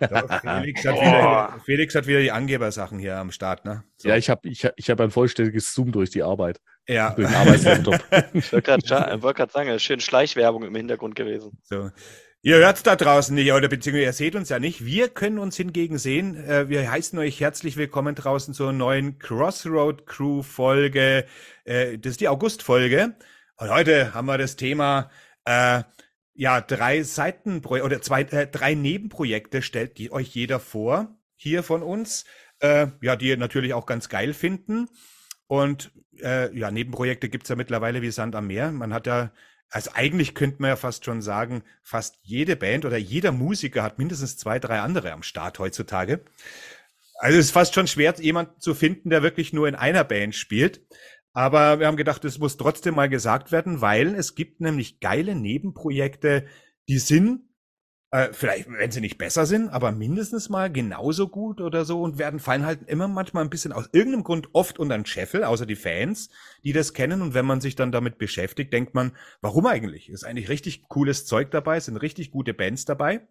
Felix, hat wieder, Felix hat wieder die Angebersachen hier am Start, ne? So. Ja, ich habe ich, ich hab ein vollständiges Zoom durch die Arbeit. Ja. Durch den Arbeitslaptop. ich wollte gerade sagen, schön Schleichwerbung im Hintergrund gewesen. So. Ihr hört's da draußen nicht, oder beziehungsweise ihr seht uns ja nicht. Wir können uns hingegen sehen. Äh, wir heißen euch herzlich willkommen draußen zur neuen Crossroad Crew Folge. Äh, das ist die August-Folge. Und heute haben wir das Thema, äh, ja, drei Seitenprojekte oder zwei, äh, drei Nebenprojekte stellt die euch jeder vor, hier von uns. Äh, ja, die ihr natürlich auch ganz geil finden. Und äh, ja, Nebenprojekte gibt's ja mittlerweile wie Sand am Meer. Man hat ja also eigentlich könnte man ja fast schon sagen, fast jede Band oder jeder Musiker hat mindestens zwei, drei andere am Start heutzutage. Also es ist fast schon schwer, jemanden zu finden, der wirklich nur in einer Band spielt. Aber wir haben gedacht, es muss trotzdem mal gesagt werden, weil es gibt nämlich geile Nebenprojekte, die sind äh, vielleicht, wenn sie nicht besser sind, aber mindestens mal genauso gut oder so und werden fallen halt immer manchmal ein bisschen aus irgendeinem Grund oft unter den Scheffel, außer die Fans, die das kennen. Und wenn man sich dann damit beschäftigt, denkt man, warum eigentlich? Ist eigentlich richtig cooles Zeug dabei, sind richtig gute Bands dabei.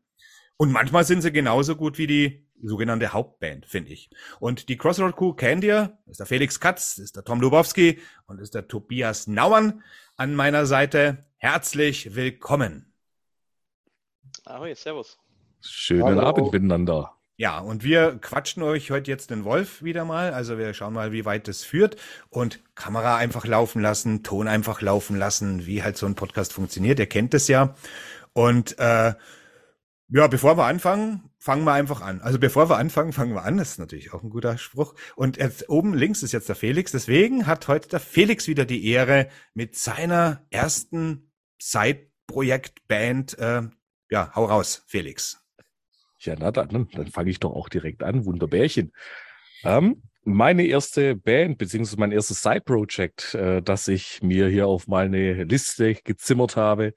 Und manchmal sind sie genauso gut wie die sogenannte Hauptband, finde ich. Und die Crossroad Crew kennt ihr, ist der Felix Katz, ist der Tom Lubowski und ist der Tobias Nauern an meiner Seite. Herzlich willkommen. Ahoi, servus. Schönen Hallo. Abend miteinander. Ja, und wir quatschen euch heute jetzt den Wolf wieder mal. Also wir schauen mal, wie weit das führt und Kamera einfach laufen lassen, Ton einfach laufen lassen, wie halt so ein Podcast funktioniert. Ihr kennt es ja. Und äh, ja, bevor wir anfangen, fangen wir einfach an. Also bevor wir anfangen, fangen wir an. Das ist natürlich auch ein guter Spruch. Und jetzt oben links ist jetzt der Felix. Deswegen hat heute der Felix wieder die Ehre, mit seiner ersten Side-Projekt-Band äh, ja, hau raus, Felix. Ja, na dann, dann fange ich doch auch direkt an. Wunderbärchen. Ähm, meine erste Band, beziehungsweise mein erstes Side-Project, äh, das ich mir hier auf meine Liste gezimmert habe,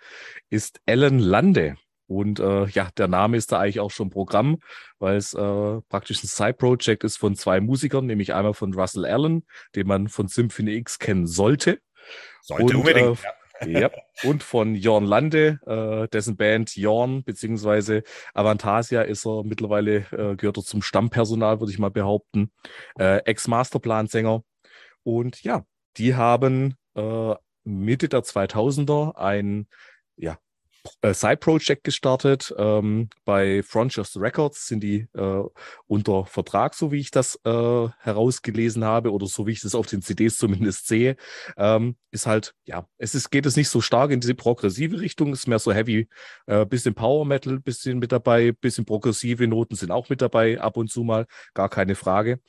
ist Ellen Lande. Und äh, ja, der Name ist da eigentlich auch schon Programm, weil es äh, praktisch ein Side-Project ist von zwei Musikern, nämlich einmal von Russell Allen, den man von Symphony X kennen sollte. Sollte und, unbedingt. Äh, ja ja, und von Jorn Lande, äh, dessen Band Jorn beziehungsweise Avantasia ist er mittlerweile, äh, gehört er zum Stammpersonal, würde ich mal behaupten. Äh, Ex-Masterplan-Sänger. Und ja, die haben äh, Mitte der 2000er ein ja, äh, Side-Project gestartet. Ähm, bei Frontiers Records sind die äh, unter Vertrag, so wie ich das äh, herausgelesen habe oder so wie ich das auf den CDs zumindest sehe. Ähm, ist halt, ja, es ist, geht es nicht so stark in diese progressive Richtung, ist mehr so heavy, äh, bisschen Power Metal, bisschen mit dabei, bisschen progressive Noten sind auch mit dabei, ab und zu mal, gar keine Frage.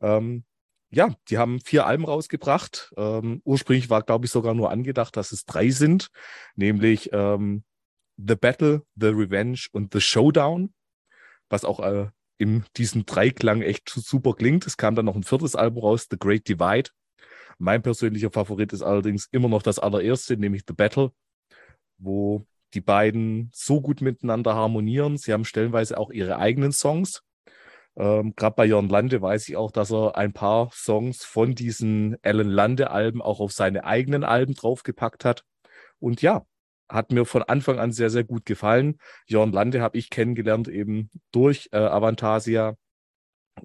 Ähm, ja, die haben vier Alben rausgebracht. Ähm, ursprünglich war, glaube ich, sogar nur angedacht, dass es drei sind, nämlich ähm, The Battle, The Revenge und The Showdown, was auch äh, in diesem Dreiklang echt super klingt. Es kam dann noch ein viertes Album raus, The Great Divide. Mein persönlicher Favorit ist allerdings immer noch das allererste, nämlich The Battle, wo die beiden so gut miteinander harmonieren. Sie haben stellenweise auch ihre eigenen Songs. Ähm, Gerade bei Jörn Lande weiß ich auch, dass er ein paar Songs von diesen Alan Lande-Alben auch auf seine eigenen Alben draufgepackt hat. Und ja, hat mir von Anfang an sehr, sehr gut gefallen. Jörn Lande habe ich kennengelernt eben durch äh, Avantasia.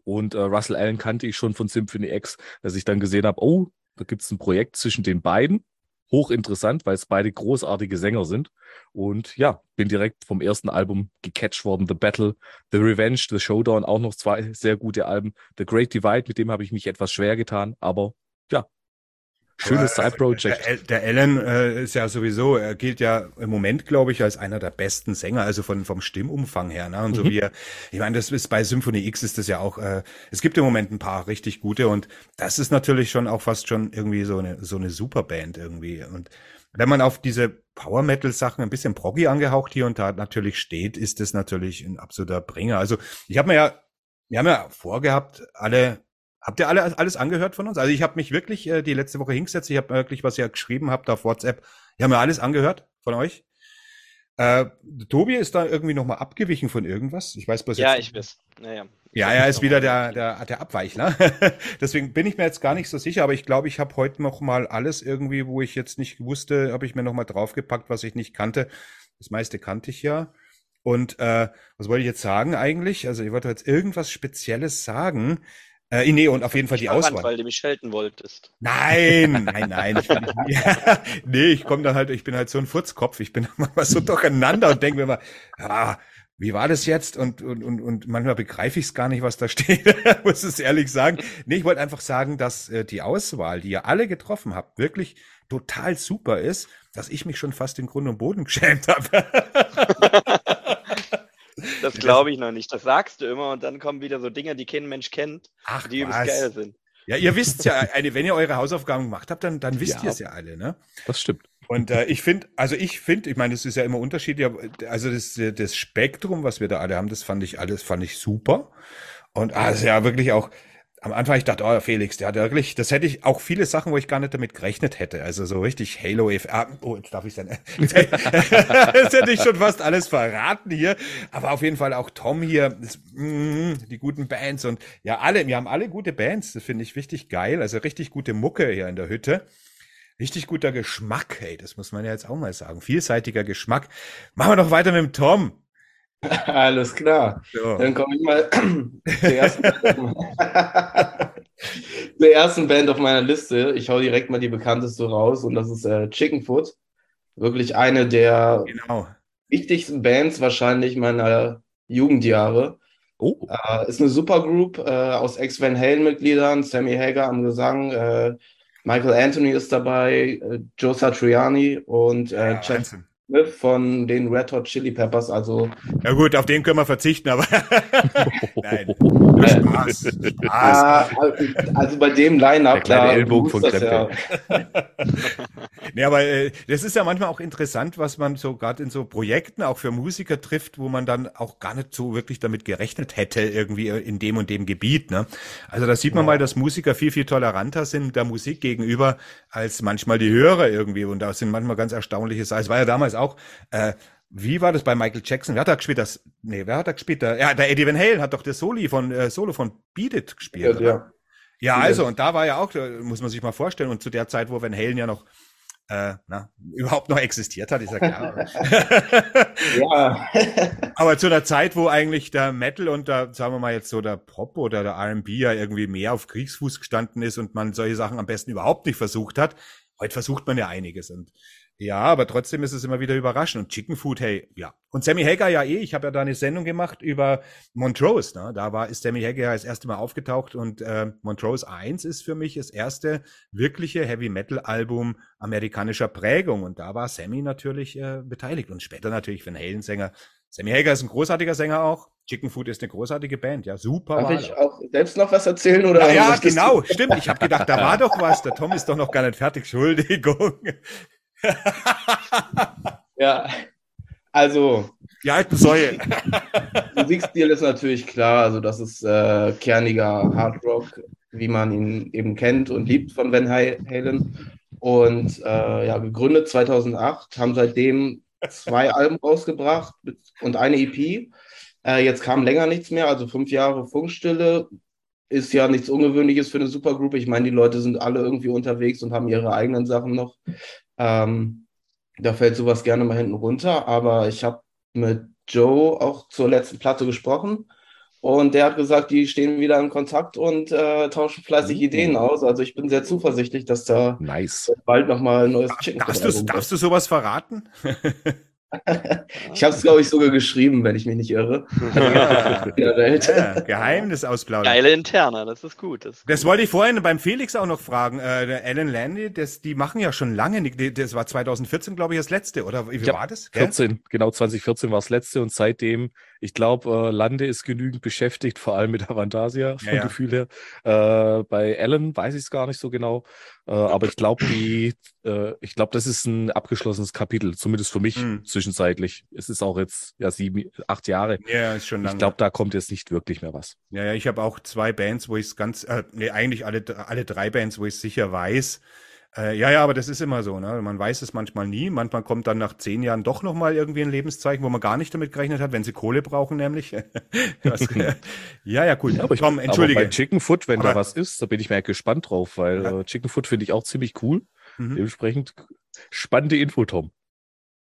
Und äh, Russell Allen kannte ich schon von Symphony X, dass ich dann gesehen habe, oh, da gibt es ein Projekt zwischen den beiden. Hochinteressant, weil es beide großartige Sänger sind. Und ja, bin direkt vom ersten Album gecatcht worden. The Battle, The Revenge, The Showdown, auch noch zwei sehr gute Alben. The Great Divide, mit dem habe ich mich etwas schwer getan, aber Schönes Side-Project. Der, der Alan äh, ist ja sowieso, er gilt ja im Moment, glaube ich, als einer der besten Sänger, also von vom Stimmumfang her. Ne? Und mhm. so wie er, ich meine, das ist bei Symphony X ist das ja auch, äh, es gibt im Moment ein paar richtig gute und das ist natürlich schon auch fast schon irgendwie so eine so eine Superband irgendwie. Und wenn man auf diese Power Metal Sachen ein bisschen proggy angehaucht hier und da natürlich steht, ist das natürlich ein absoluter Bringer. Also ich habe mir ja, wir haben ja vorgehabt, alle Habt ihr alle alles angehört von uns? Also ich habe mich wirklich äh, die letzte Woche hingesetzt, ich habe wirklich, was ihr geschrieben habt auf WhatsApp, ich habe mir alles angehört von euch. Äh, Tobi ist da irgendwie nochmal abgewichen von irgendwas. Ich weiß bloß Ja, jetzt, ich weiß. Naja. Ja, er ist wieder der, der, der Abweichler. Deswegen bin ich mir jetzt gar nicht so sicher, aber ich glaube, ich habe heute noch mal alles irgendwie, wo ich jetzt nicht wusste, habe ich mir noch mal draufgepackt, was ich nicht kannte. Das meiste kannte ich ja. Und äh, was wollte ich jetzt sagen eigentlich? Also ich wollte jetzt irgendwas Spezielles sagen. Äh, nee, und auf jeden Fall die Auswahl. weil du mich schelten wolltest. Nein, nein, nein. Ich bin nicht, nee, ich komme dann halt, ich bin halt so ein Furzkopf. Ich bin manchmal so durcheinander und denke mir immer, ja, wie war das jetzt? Und, und, und, und manchmal begreife ich es gar nicht, was da steht, muss es ehrlich sagen. Nee, ich wollte einfach sagen, dass äh, die Auswahl, die ihr alle getroffen habt, wirklich total super ist, dass ich mich schon fast in Grund und Boden geschämt habe. Das glaube ich noch nicht. Das sagst du immer und dann kommen wieder so Dinge, die kein Mensch kennt, Ach, die übelst geil sind. Ja, ihr wisst ja, eine, wenn ihr eure Hausaufgaben gemacht habt, dann, dann wisst Ja. ihr es ja alle, ne? Das stimmt. Und äh, ich finde, also ich finde, ich meine, das ist ja immer unterschiedlich, aber also das, das Spektrum, was wir da alle haben, das fand ich alles, fand ich super. Und also ja, wirklich auch, am Anfang, ich dachte, oh, Felix, der hat wirklich, das hätte ich auch viele Sachen, wo ich gar nicht damit gerechnet hätte. Also so richtig Halo F. Ah, oh, jetzt darf ich sein. das hätte ich schon fast alles verraten hier. Aber auf jeden Fall auch Tom hier, das, mm, die guten Bands und ja, alle, wir haben alle gute Bands. Das finde ich richtig geil. Also richtig gute Mucke hier in der Hütte. Richtig guter Geschmack, hey, das muss man ja jetzt auch mal sagen. Vielseitiger Geschmack. Machen wir doch weiter mit dem Tom. Alles klar. So. Dann komme ich mal zur ersten, zur ersten Band auf meiner Liste. Ich hau direkt mal die bekannteste raus und das ist äh, Chickenfoot. Wirklich eine der Genau. wichtigsten Bands wahrscheinlich meiner Jugendjahre. Oh, Äh, ist eine Supergroup äh, aus Ex-Van Halen-Mitgliedern, Sammy Hagar am Gesang, äh, Michael Anthony ist dabei, äh, Joe Satriani und äh, Ja. Smith von den Red Hot Chili Peppers. Also Ja gut, auf den können wir verzichten, aber nein. Spaß. Spaß. Ah, also bei dem Line-Up, Der kleine da Ellbogen von das ja. Nee, aber äh, das ist ja manchmal auch interessant, was man so gerade in so Projekten auch für Musiker trifft, wo man dann auch gar nicht so wirklich damit gerechnet hätte, irgendwie in dem und dem Gebiet. Ne? Also da sieht man Ja. mal, dass Musiker viel, viel toleranter sind der Musik gegenüber als manchmal die Hörer irgendwie. Und da sind manchmal ganz erstaunliche Sachen. Es war ja damals auch, äh, wie war das bei Michael Jackson? Wer hat da gespielt? Das, nee, wer hat da gespielt? Der, ja, der Eddie Van Halen hat doch das Soli von, äh, Solo von Beat It gespielt. Ja, ja. Ja, also, und da war ja auch, da muss man sich mal vorstellen, und zu der Zeit, wo Van Halen ja noch äh, na, überhaupt noch existiert hat, ist ja klar. ja. Aber zu einer Zeit, wo eigentlich der Metal und der, sagen wir mal jetzt so der Pop oder der R&B ja irgendwie mehr auf Kriegsfuß gestanden ist und man solche Sachen am besten überhaupt nicht versucht hat. Heute versucht man ja einiges und ja, aber trotzdem ist es immer wieder überraschend. Und Chicken Food, hey, ja. Und Sammy Hagar ja eh, ich habe ja da eine Sendung gemacht über Montrose, ne? Da war ist Sammy Hagar ja das erste Mal aufgetaucht und äh, Montrose 1 ist für mich das erste wirkliche Heavy Metal Album amerikanischer Prägung und da war Sammy natürlich äh, beteiligt und später natürlich Van Halen Sänger. Sammy Hagar ist ein großartiger Sänger auch. Chicken Food ist eine großartige Band, ja, super. Darf ich auch. selbst noch was erzählen? Oder Ja, ja, genau, stimmt. Ich habe gedacht, da war doch was. Der Tom ist doch noch gar nicht fertig. Entschuldigung. Ja, also Die alten Säue. Musikstil ist natürlich klar, also das ist äh, kerniger Hard Rock, wie man ihn eben kennt und liebt von Van Halen. Und äh, ja, gegründet 2008, haben seitdem zwei Alben rausgebracht und eine EP. Äh, jetzt kam länger nichts mehr, also fünf Jahre Funkstille. Ist ja nichts Ungewöhnliches für eine Supergroup. Ich meine, die Leute sind alle irgendwie unterwegs und haben ihre eigenen Sachen noch. Ähm, da fällt sowas gerne mal hinten runter, aber ich habe mit Joe auch zur letzten Platte gesprochen und der hat gesagt, die stehen wieder in Kontakt und äh, tauschen fleißig Mhm. Ideen aus. Also ich bin sehr zuversichtlich, dass da nice. bald nochmal ein neues Chicken Darfst du, darfst du sowas verraten? Ich habe es, glaube ich, sogar geschrieben, wenn ich mich nicht irre. Ja, Geheimnis ausplaudern. Geile Interna, das ist gut. Das, ist Das gut. wollte ich vorhin beim Felix auch noch fragen. Äh, der Alan Landy, das, die machen ja schon lange. Das war 2014, glaube ich, das letzte, oder wie Ja, war das? Gell? 14, genau 2014 war das letzte und seitdem, ich glaube, äh, Lande ist genügend beschäftigt, vor allem mit Avantasia vom Ja, ja. Gefühl her. Äh, bei Allen weiß ich es gar nicht so genau, äh, aber ich glaube, die, äh, ich glaube, das ist ein abgeschlossenes Kapitel, zumindest für mich Mhm. zwischenzeitlich. Es ist auch jetzt ja sieben, acht Jahre. Ja, ist schon lange. Ich glaube, da kommt jetzt nicht wirklich mehr was. Ja, ja, ich habe auch zwei Bands, wo ich es ganz, äh, nee, eigentlich alle, alle drei Bands, wo ich sicher weiß. Äh, ja, ja, aber das ist immer so, ne? Man weiß es manchmal nie. Manchmal kommt dann nach zehn Jahren doch nochmal irgendwie ein Lebenszeichen, wo man gar nicht damit gerechnet hat, wenn sie Kohle brauchen, nämlich. Was, ja, ja, cool. Ja, aber ich, Komm, aber entschuldige. bei Chicken Foot, wenn Aber- da was ist, da bin ich mir gespannt drauf, weil Ja. äh, Chicken Foot finde ich auch ziemlich cool. Mhm. Dementsprechend spannende Info, Tom.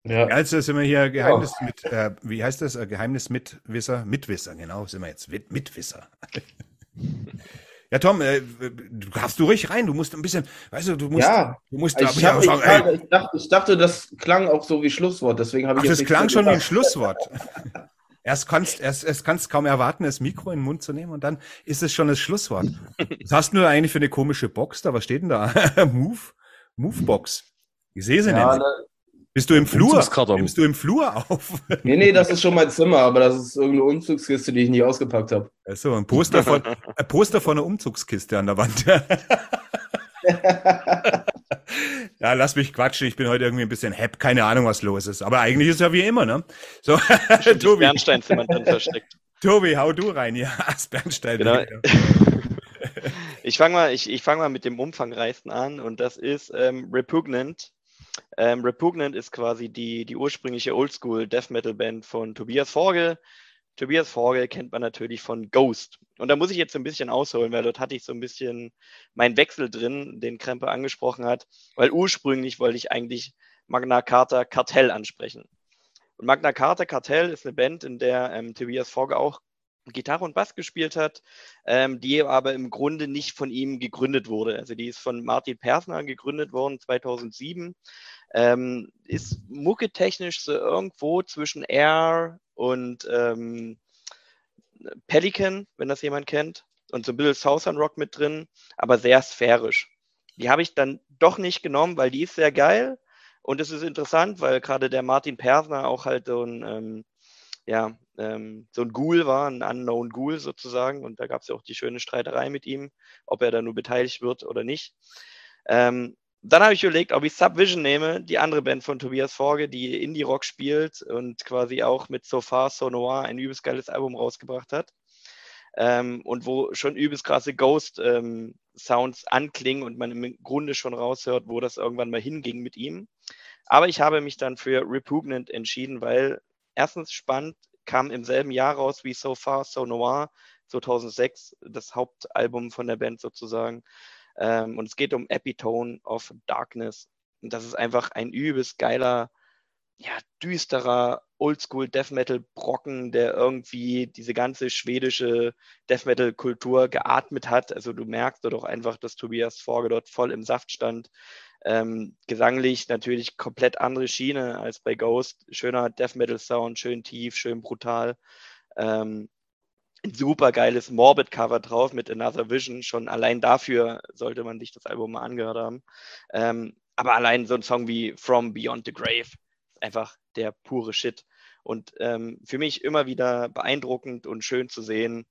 Ja. Also sind wir hier Geheimnis ja. mit, äh, wie heißt das? Äh, Geheimnis Mitwisser, Mitwisser, genau, sind wir jetzt Mitwisser. ja, Tom, äh, du darfst du ruhig rein, du musst ein bisschen, weißt du, du musst, ja, du musst ich, hab, sagen, ich, ey, ich, dachte, ich dachte, das klang auch so wie Schlusswort, deswegen habe ich Ach, das klang schon wie ein Schlusswort. Erst kannst, erst, erst kannst kaum erwarten, das Mikro in den Mund zu nehmen und dann ist es schon das Schlusswort. Was hast du eigentlich für eine komische Box da? Was steht denn da? Move? Movebox. Ich sehe sie ja, nicht. Bist du im Flur? Nimmst du im Flur auf? Nee, nee, das ist schon mein Zimmer, aber das ist irgendeine Umzugskiste, die ich nie ausgepackt habe. Achso, ein Poster von, ein Poster von einer Umzugskiste an der Wand. ja, lass mich quatschen. Ich bin heute irgendwie ein bisschen happy. Keine Ahnung, was los ist. Aber eigentlich ist es ja wie immer, ne? So, Tobi. Bernsteinzimmer dann versteckt. Tobi, hau du rein. Ja, das Bernstein. Genau. ich fange mal, ich, ich fang mal mit dem umfangreichsten an und das ist ähm, Repugnant ähm, Repugnant ist quasi die, die ursprüngliche Oldschool Death Metal Band von Tobias Forge. Tobias Forge kennt man natürlich von Ghost. Und da muss ich jetzt ein bisschen ausholen, weil dort hatte ich so ein bisschen meinen Wechsel drin, den Krempe angesprochen hat, weil ursprünglich wollte ich eigentlich Magna Carta Kartell ansprechen. Und Magna Carta Kartell ist eine Band, in der ähm, Tobias Forge auch Gitarre und Bass gespielt hat, ähm, die aber im Grunde nicht von ihm gegründet wurde. Also die ist von Martin Persner gegründet worden 2007. Ähm, ist mucketechnisch so irgendwo zwischen Air und ähm, Pelican, wenn das jemand kennt. Und so ein bisschen Southern Rock mit drin, aber sehr sphärisch. Die habe ich dann doch nicht genommen, weil die ist sehr geil. Und es ist interessant, weil gerade der Martin Persner auch halt so ein ähm, ja, ähm, so ein Ghoul war, ein Unknown Ghoul sozusagen. Und da gab es ja auch die schöne Streiterei mit ihm, ob er da nur beteiligt wird oder nicht. Ähm, dann habe ich überlegt, ob ich Subvision nehme, die andere Band von Tobias Forge, die Indie-Rock spielt und quasi auch mit So Far So Noir ein übelst geiles Album rausgebracht hat. Ähm, und wo schon übelst krasse Ghost-Sounds ähm, anklingen und man im Grunde schon raushört, wo das irgendwann mal hinging mit ihm. Aber ich habe mich dann für Repugnant entschieden, weil erstens spannend, kam im selben Jahr raus wie So Far, So Noir, 2006, das Hauptalbum von der Band sozusagen. Ähm, und es geht um Epitone of Darkness. Und das ist einfach ein übelst geiler, ja, düsterer Oldschool Death Metal Brocken, der irgendwie diese ganze schwedische Death Metal Kultur geatmet hat. Also du merkst dort auch einfach, dass Tobias Forge dort voll im Saft stand. Ähm, gesanglich natürlich komplett andere Schiene als bei Ghost. Schöner Death Metal Sound, schön tief, schön brutal. Ähm, ein super geiles Morbid-Cover drauf mit Another Vision. Schon allein dafür sollte man sich das Album mal angehört haben. Ähm, aber allein so ein Song wie From Beyond the Grave ist einfach der pure Shit. Und ähm, für mich immer wieder beeindruckend und schön zu sehen,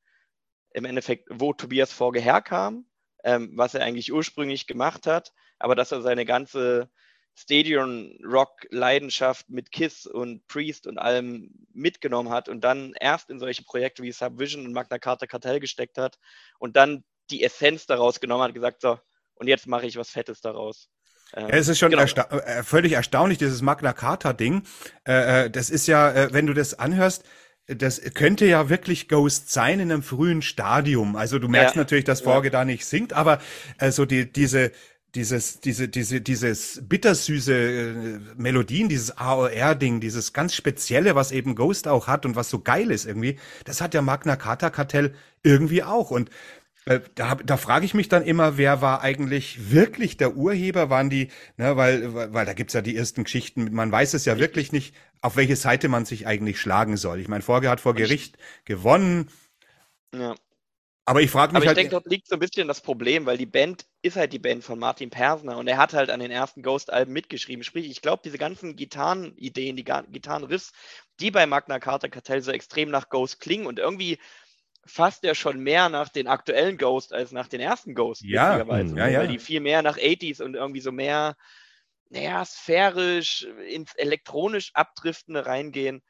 im Endeffekt, wo Tobias Forge herkam, ähm, was er eigentlich ursprünglich gemacht hat, aber dass er seine ganze Stadion Rock Leidenschaft mit Kiss und Priest und allem mitgenommen hat und dann erst in solche Projekte wie Subvision und Magna Carta Kartell gesteckt hat und dann die Essenz daraus genommen hat, gesagt so, und jetzt mache ich was Fettes daraus. Ähm, ja, es ist schon genau. ersta äh, völlig erstaunlich, dieses Magna Carta Ding. Äh, äh, das ist ja, wenn du das anhörst, das könnte ja wirklich Ghost sein in einem frühen Stadium. Also du merkst ja. natürlich, dass Forge ja. da nicht singt, aber äh, so die, diese dieses, diese, diese, dieses bittersüße äh, Melodien, dieses AOR-Ding, dieses ganz Spezielle, was eben Ghost auch hat und was so geil ist irgendwie, das hat ja Magna Carta Kartell irgendwie auch. Und äh, da, da frage ich mich dann immer, wer war eigentlich wirklich der Urheber? Waren die, ne, weil, weil, weil da gibt's ja die ersten Geschichten, man weiß es ja wirklich nicht, auf welche Seite man sich eigentlich schlagen soll. Ich meine, Vorge hat vor Gericht gewonnen. Ja. Aber ich frage mich Aber ich halt. Ich denke, dort liegt so ein bisschen das Problem, weil die Band ist halt die Band von Martin Persner und er hat halt an den ersten Ghost-Alben mitgeschrieben. Sprich, ich glaube, diese ganzen Gitarrenideen, die Gitarrenriffs, die bei Magna Carta Kartell so extrem nach Ghost klingen und irgendwie fast ja schon mehr nach den aktuellen Ghost als nach den ersten Ghost. Ja, ja, ne? ja. Weil die viel mehr nach 80s und irgendwie so mehr, naja, sphärisch ins elektronisch Abdriftende reingehen.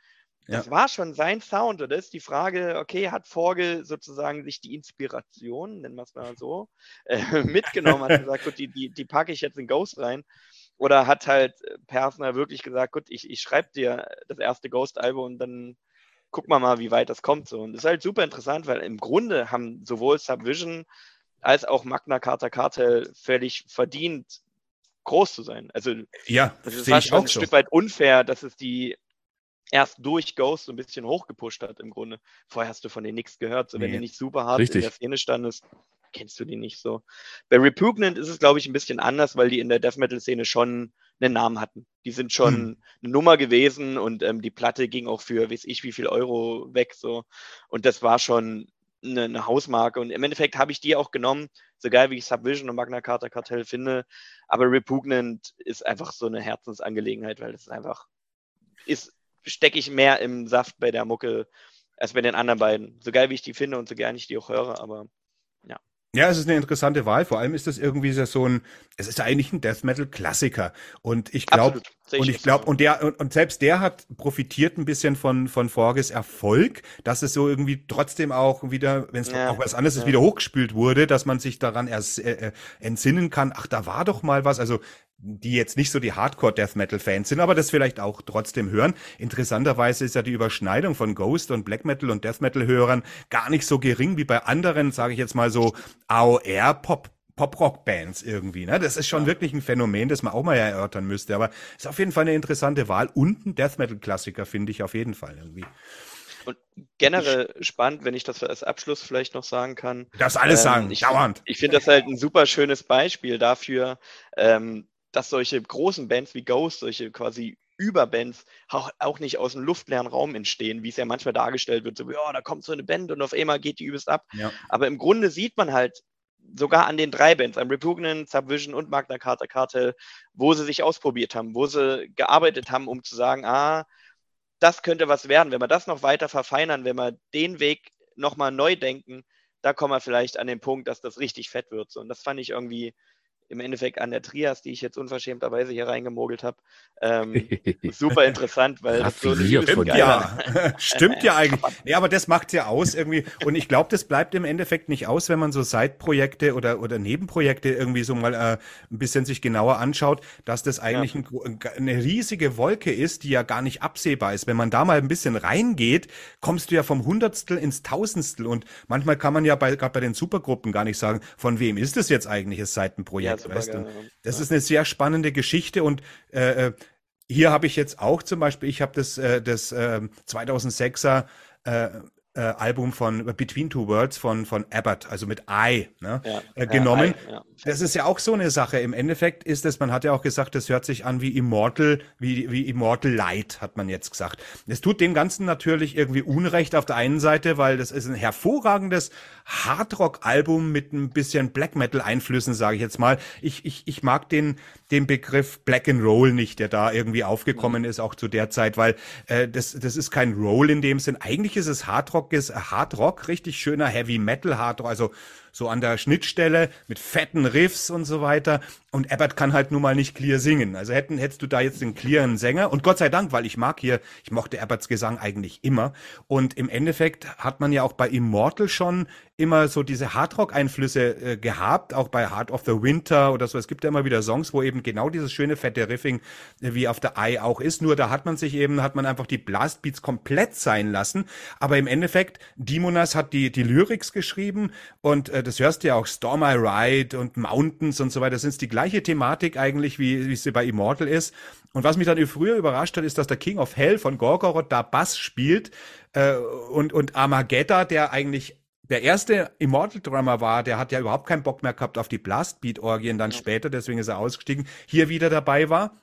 Das ja. war schon sein Sound. Und das ist die Frage, okay, hat Forge sozusagen sich die Inspiration, nennen wir es mal so, äh, mitgenommen, hat gesagt, gut, die, die, die packe ich jetzt in Ghost rein. Oder hat halt Persner wirklich gesagt, gut, ich, ich schreibe dir das erste Ghost-Album und dann gucken wir mal, wie weit das kommt. So. Und das ist halt super interessant, weil im Grunde haben sowohl Subvision als auch Magna Carta Cartel völlig verdient groß zu sein. Also ja, das ist fast schon ein so. Stück weit unfair, dass es die erst durch Ghost so ein bisschen hochgepusht hat im Grunde. Vorher hast du von denen nichts gehört. So, wenn nee. du nicht super hart Richtig. in der Szene standest, kennst du die nicht so. Bei Repugnant ist es, glaube ich, ein bisschen anders, weil die in der Death Metal-Szene schon einen Namen hatten. Die sind schon hm. eine Nummer gewesen und ähm, die Platte ging auch für, weiß ich, wie viel Euro weg. so Und das war schon eine, eine Hausmarke. Und im Endeffekt habe ich die auch genommen, so geil wie ich Subvision und Magna Carta Kartell finde. Aber Repugnant ist einfach so eine Herzensangelegenheit, weil das einfach ist, stecke ich mehr im Saft bei der Mucke als bei den anderen beiden. So geil wie ich die finde und so gerne ich die auch höre, aber ja. Ja, es ist eine interessante Wahl. Vor allem ist das irgendwie so ein, es ist eigentlich ein Death Metal Klassiker. Und ich glaube, und ich glaube, und der, und, und, selbst der hat profitiert ein bisschen von, von Forges Erfolg, dass es so irgendwie trotzdem auch wieder, wenn es ja, auch was anderes ja. ist, wieder hochgespült wurde, dass man sich daran erst äh, äh, entsinnen kann, ach, da war doch mal was. Also die jetzt nicht so die Hardcore-Death Metal-Fans sind, aber das vielleicht auch trotzdem hören. Interessanterweise ist ja die Überschneidung von Ghost und Black Metal und Death Metal-Hörern gar nicht so gering wie bei anderen, sage ich jetzt mal so, AOR-Pop Pop-Rock-Bands irgendwie. Ne? Das ist schon ja. wirklich ein Phänomen, das man auch mal erörtern müsste. Aber ist auf jeden Fall eine interessante Wahl und ein Death Metal-Klassiker, finde ich auf jeden Fall irgendwie. Und generell spannend, wenn ich das als Abschluss vielleicht noch sagen kann. Das alles ähm, sagen, ich dauernd. Ich finde das halt ein super schönes Beispiel dafür, ähm, dass solche großen Bands wie Ghost, solche quasi Überbands auch, auch nicht aus einem luftleeren Raum entstehen, wie es ja manchmal dargestellt wird, so, ja, da kommt so eine Band und auf einmal geht die übelst ab. Ja. Aber im Grunde sieht man halt sogar an den drei Bands, an Repugnant, Subvision und Magna Carta Cartel, wo sie sich ausprobiert haben, wo sie gearbeitet haben, um zu sagen, ah, das könnte was werden. Wenn wir das noch weiter verfeinern, wenn wir den Weg nochmal neu denken, da kommen wir vielleicht an den Punkt, dass das richtig fett wird. Und das fand ich irgendwie im Endeffekt an der Trias, die ich jetzt unverschämterweise hier reingemogelt habe. Ähm, super interessant, weil das so stimmt ja, stimmt ja eigentlich. Nee, aber das macht's ja aus irgendwie. Und ich glaube, das bleibt im Endeffekt nicht aus, wenn man so Seitprojekte oder oder Nebenprojekte irgendwie so mal äh, ein bisschen sich genauer anschaut, dass das eigentlich ja. ein, eine riesige Wolke ist, die ja gar nicht absehbar ist. Wenn man da mal ein bisschen reingeht, kommst du ja vom Hundertstel ins Tausendstel. Und manchmal kann man ja bei gerade bei den Supergruppen gar nicht sagen, von wem ist es jetzt eigentlich das Seitenprojekt. Ja, weißt du? Das ja. ist eine sehr spannende Geschichte und äh, äh hier habe ich jetzt auch zum Beispiel, ich habe das, äh, das äh, 2006er äh, Album von Between Two Worlds von, von Abbott, also mit I, ne, ja, äh, genommen. Ja, I, ja. Das ist ja auch so eine Sache. Im Endeffekt ist es, man hat ja auch gesagt, das hört sich an wie Immortal, wie, wie Immortal Light, hat man jetzt gesagt. Es tut dem Ganzen natürlich irgendwie Unrecht auf der einen Seite, weil das ist ein hervorragendes Hardrock-Album mit ein bisschen Black Metal-Einflüssen, sage ich jetzt mal. Ich, ich, ich mag den, den Begriff Black and Roll nicht, der da irgendwie aufgekommen mhm. ist, auch zu der Zeit, weil äh, das, das ist kein Roll in dem Sinn. Eigentlich ist es Hardrock, ist Hardrock, richtig schöner Heavy Metal Hardrock, also so an der Schnittstelle mit fetten Riffs und so weiter. Und Abbott kann halt nun mal nicht clear singen. Also hätten, hättest du da jetzt einen clearen Sänger. Und Gott sei Dank, weil ich mag hier, ich mochte Abbotts Gesang eigentlich immer. Und im Endeffekt hat man ja auch bei Immortal schon immer so diese Hardrock-Einflüsse äh, gehabt, auch bei Heart of the Winter oder so. Es gibt ja immer wieder Songs, wo eben genau dieses schöne fette Riffing äh, wie auf der Eye auch ist. Nur da hat man sich eben, hat man einfach die Blastbeats komplett sein lassen. Aber im Endeffekt, Dimonas hat die, die Lyrics geschrieben und äh, das hörst du ja auch Storm I Ride und Mountains und so weiter. Das ist die gleiche Thematik eigentlich, wie, wie sie bei Immortal ist. Und was mich dann früher überrascht hat, ist, dass der King of Hell von Gorgoroth da Bass spielt äh, und, und Armageddon, der eigentlich der erste Immortal Drummer war, der hat ja überhaupt keinen Bock mehr gehabt auf die Blastbeat-Orgien dann später, deswegen ist er ausgestiegen, hier wieder dabei war.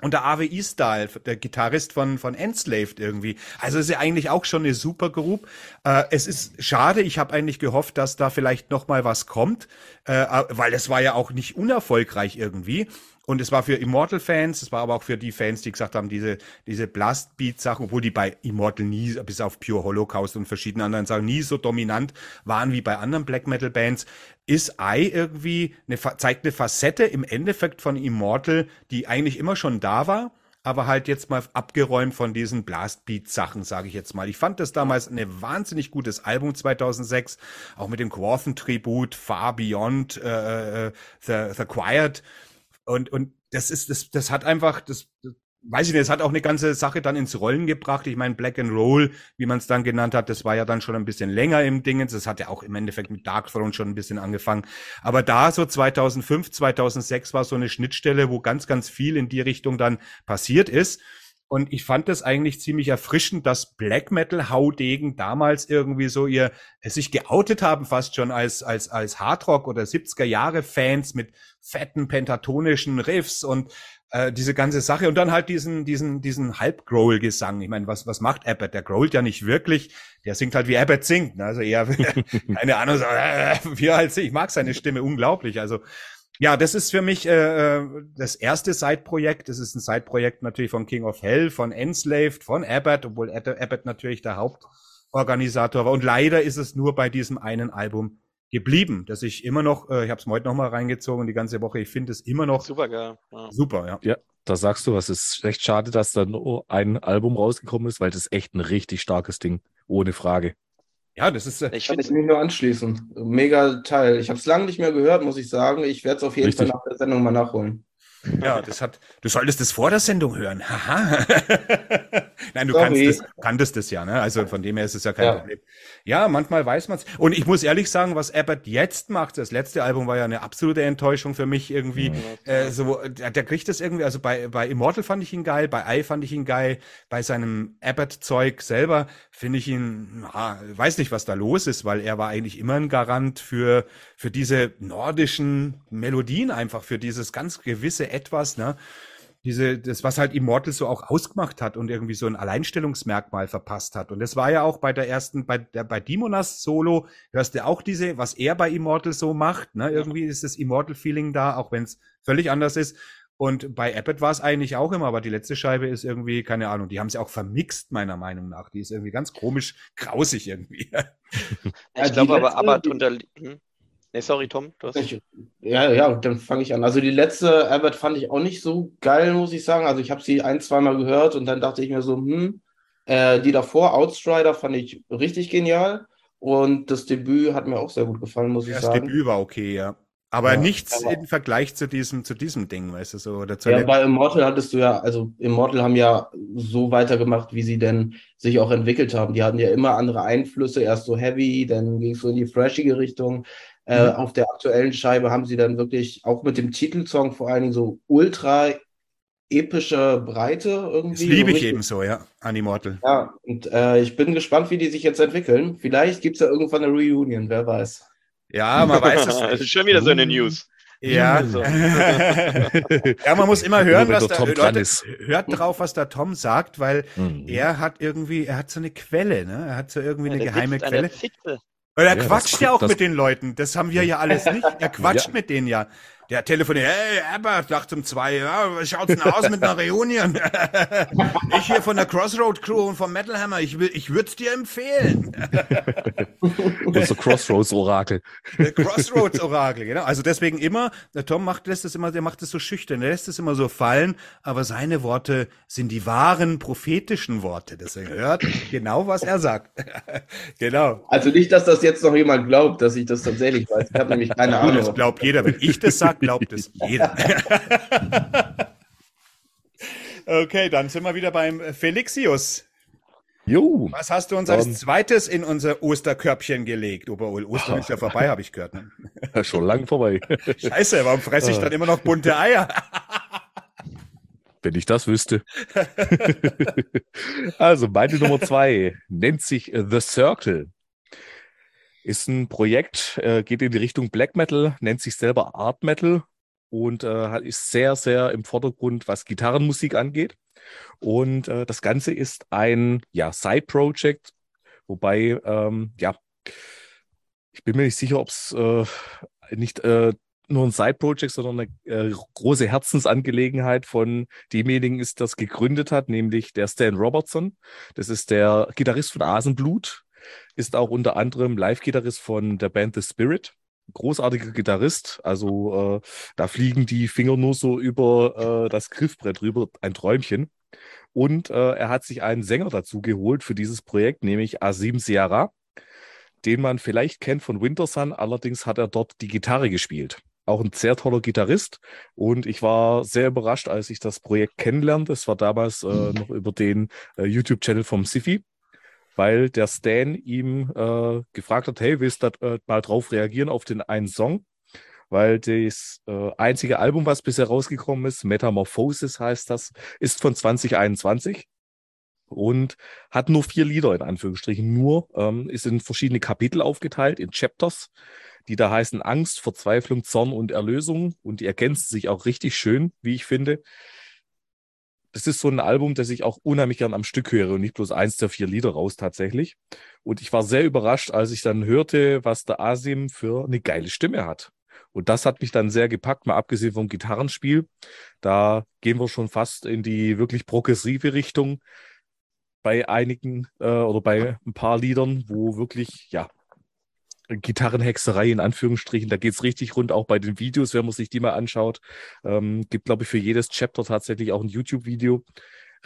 Und der AWI Style, der Gitarrist von, von Enslaved irgendwie. Also ist ja eigentlich auch schon eine super Group. Äh, es ist schade, ich habe eigentlich gehofft, dass da vielleicht noch mal was kommt, äh, weil es war ja auch nicht unerfolgreich irgendwie. Und es war für Immortal-Fans, es war aber auch für die Fans, die gesagt haben, diese, diese Blast-Beat-Sachen, obwohl die bei Immortal nie, bis auf Pure Holocaust und verschiedenen anderen Sachen, nie so dominant waren wie bei anderen Black Metal-Bands, ist I irgendwie eine, zeigt eine Facette im Endeffekt von Immortal, die eigentlich immer schon da war, aber halt jetzt mal abgeräumt von diesen Blastbeat-Sachen, sage ich jetzt mal. Ich fand das damals ein wahnsinnig gutes Album 2006, auch mit dem Quorthen-Tribut, Far Beyond äh, äh, the, the Quiet. Und, und das ist, das, das hat einfach, das, weiß ich nicht, es hat auch eine ganze Sache dann ins Rollen gebracht. Ich meine, Black and Roll, wie man es dann genannt hat, das war ja dann schon ein bisschen länger im Dingens. Das hat ja auch im Endeffekt mit Dark Throne schon ein bisschen angefangen. Aber da so 2005, 2006 war so eine Schnittstelle, wo ganz, ganz viel in die Richtung dann passiert ist. Und ich fand das eigentlich ziemlich erfrischend, dass Black Metal Haudegen damals irgendwie so ihr sich geoutet haben, fast schon als als als Hardrock oder 70er Jahre Fans mit fetten pentatonischen Riffs und äh, diese ganze Sache und dann halt diesen diesen diesen Halb-Growl Gesang. Ich meine, was was macht Abbott? Der growlt ja nicht wirklich, der singt halt wie Abbott singt, also eher keine Ahnung, so, äh, wie halt ich mag seine Stimme unglaublich. Also ja, das ist für mich äh, äh, das erste Side-Projekt. Das ist ein Side-Projekt natürlich von King of Hell, von Enslaved, von Abbott, obwohl Abbott natürlich der Hauptorganisator war. Und leider ist es nur bei diesem einen Album geblieben, dass ich immer noch, äh, ich habe es heute noch mal reingezogen die ganze Woche, ich finde es immer noch super geil. Ja. Super, ja. Ja, da sagst du was. Es ist recht schade, dass da nur ein Album rausgekommen ist, weil das ist echt ein richtig starkes Ding, ohne Frage. Ja, das ist. Äh, ich kann ich mich nur anschließen. Mega Teil. Ich habe es lange nicht mehr gehört, muss ich sagen. Ich werde es auf jeden Richtig. Fall nach der Sendung mal nachholen. Ja, das hat, du solltest das vor der Sendung hören. Haha. Nein, du kannst das, kanntest das ja, ne? Also von dem her ist es ja kein ja. Problem. Ja, manchmal weiß man es. Und ich muss ehrlich sagen, was Abbott jetzt macht, das letzte Album war ja eine absolute Enttäuschung für mich irgendwie. Ja, äh, so, der, der, kriegt das irgendwie, also bei, bei Immortal fand ich ihn geil, bei Eye fand ich ihn geil, bei seinem Abbott-Zeug selber finde ich ihn, ja, weiß nicht, was da los ist, weil er war eigentlich immer ein Garant für, für diese nordischen Melodien einfach, für dieses ganz gewisse Etwas, ne? Diese, das, was halt Immortal so auch ausgemacht hat und irgendwie so ein Alleinstellungsmerkmal verpasst hat. Und das war ja auch bei der ersten, bei der, bei Dimonas Solo, hörst du auch diese, was er bei Immortal so macht, ne? Irgendwie ist das Immortal-Feeling da, auch wenn es völlig anders ist. Und bei Abbott war es eigentlich auch immer, aber die letzte Scheibe ist irgendwie, keine Ahnung, die haben sie auch vermixt, meiner Meinung nach. Die ist irgendwie ganz komisch grausig irgendwie. ich glaube aber, Abbott unter. Hm? Nee, sorry, Tom. Du hast... Ich, ja, ja, dann fange ich an. Also die letzte Albert fand ich auch nicht so geil, muss ich sagen. Also ich habe sie ein, zweimal gehört und dann dachte ich mir so, hm, äh, die davor, Outstrider, fand ich richtig genial. Und das Debüt hat mir auch sehr gut gefallen, muss ich ja, sagen. Das Debüt war okay, ja. Aber ja, nichts aber, im Vergleich zu diesem, zu diesem Ding, weißt du, so. Oder zu ja, bei Immortal hattest du ja, also Immortal haben ja so weitergemacht, wie sie denn sich auch entwickelt haben. Die hatten ja immer andere Einflüsse, erst so heavy, dann ging es so in die thrashige Richtung. Äh, mhm. auf der aktuellen Scheibe haben sie dann wirklich auch mit dem Titelsong vor allen Dingen so ultra epische Breite irgendwie. Das liebe ich eben so, ja, an Immortal. Ja, und äh, ich bin gespannt, wie die sich jetzt entwickeln. Vielleicht gibt es ja irgendwann eine Reunion, wer weiß. Ja, man weiß es nicht. Das ist schon wieder so eine News. Ja. ja, man muss immer hören, was der Tom Leute, ist. hört drauf, was der Tom sagt, weil mhm. er hat irgendwie, er hat so eine Quelle, ne? Er hat so irgendwie ja, eine geheime Quelle. Weil er ja, quatscht ja auch mit den Leuten. Das haben wir ja alles nicht. Er quatscht ja. mit denen ja. Der telefoniert, hey, Albert, nachts um zwei, ja, was schaut's denn aus mit einer Reunion? ich hier von der Crossroad Crew und vom Metal Hammer, ich will, ich würde es dir empfehlen. Unser Crossroads Orakel. Crossroads Orakel, genau. Also deswegen immer, der Tom macht, lässt es immer, der macht es so schüchtern, der lässt es immer so fallen, aber seine Worte sind die wahren prophetischen Worte. Deswegen hört genau, was er sagt. genau. Also nicht, dass das jetzt noch jemand glaubt, dass ich das tatsächlich weiß. Ich habe nämlich keine Ahnung. Das glaubt jeder. Wenn ich das sage, glaubt es jeder. okay, dann sind wir wieder beim Felixius. Jo. Was hast du uns als zweites in unser Osterkörbchen gelegt? Obwohl Ostern ist ja vorbei, habe ich gehört. Ne? Schon lang vorbei. Scheiße, warum fresse ich dann immer noch bunte Eier? Wenn ich das wüsste. also, meine Nummer zwei nennt sich The Circle. Ist ein Projekt, äh, geht in die Richtung Black Metal, nennt sich selber Art Metal und äh, ist sehr, sehr im Vordergrund, was Gitarrenmusik angeht. Und äh, das Ganze ist ein ja, Side-Project, wobei, ähm, ja, ich bin mir nicht sicher, ob es äh, nicht äh, nur ein Side-Project, sondern eine äh, große Herzensangelegenheit von demjenigen ist, das gegründet hat, nämlich der Stan Robertson. Das ist der Gitarrist von Asenblut, ist auch unter anderem Live-Gitarrist von der Band The Spirit. Großartiger Gitarrist, also äh, da fliegen die Finger nur so über äh, das Griffbrett rüber, ein Träumchen. Und äh, er hat sich einen Sänger dazu geholt für dieses Projekt, nämlich Asim Sierra, den man vielleicht kennt von Wintersun, allerdings hat er dort die Gitarre gespielt. auch ein sehr toller Gitarrist. Und ich war sehr überrascht, als ich das Projekt kennenlernte. Das war damals äh, noch über den äh, YouTube-Channel vom Sifi, weil der Stan ihm äh, gefragt hat, hey, willst du äh, mal drauf reagieren auf den einen Song? Weil das äh, einzige Album, was bisher rausgekommen ist, Metamorphosis heißt das, ist von 2021 und hat nur vier Lieder in Anführungsstrichen. Nur ähm, ist in verschiedene Kapitel aufgeteilt, in Chapters, die da heißen Angst, Verzweiflung, Zorn und Erlösung. Und die ergänzen sich auch richtig schön, wie ich finde. Das ist so ein Album, das ich auch unheimlich gern am Stück höre und nicht bloß eins der vier Lieder raus tatsächlich. Und ich war sehr überrascht, als ich dann hörte, was der Asim für eine geile Stimme hat. Und das hat mich dann sehr gepackt, mal abgesehen vom Gitarrenspiel. Da gehen wir schon fast in die wirklich progressive Richtung bei einigen äh, oder bei ein paar Liedern, wo wirklich, ja, Gitarrenhexerei in Anführungsstrichen, da geht es richtig rund, auch bei den Videos, wenn man sich die mal anschaut. Ähm, gibt, glaube ich, für jedes Chapter tatsächlich auch ein YouTube-Video.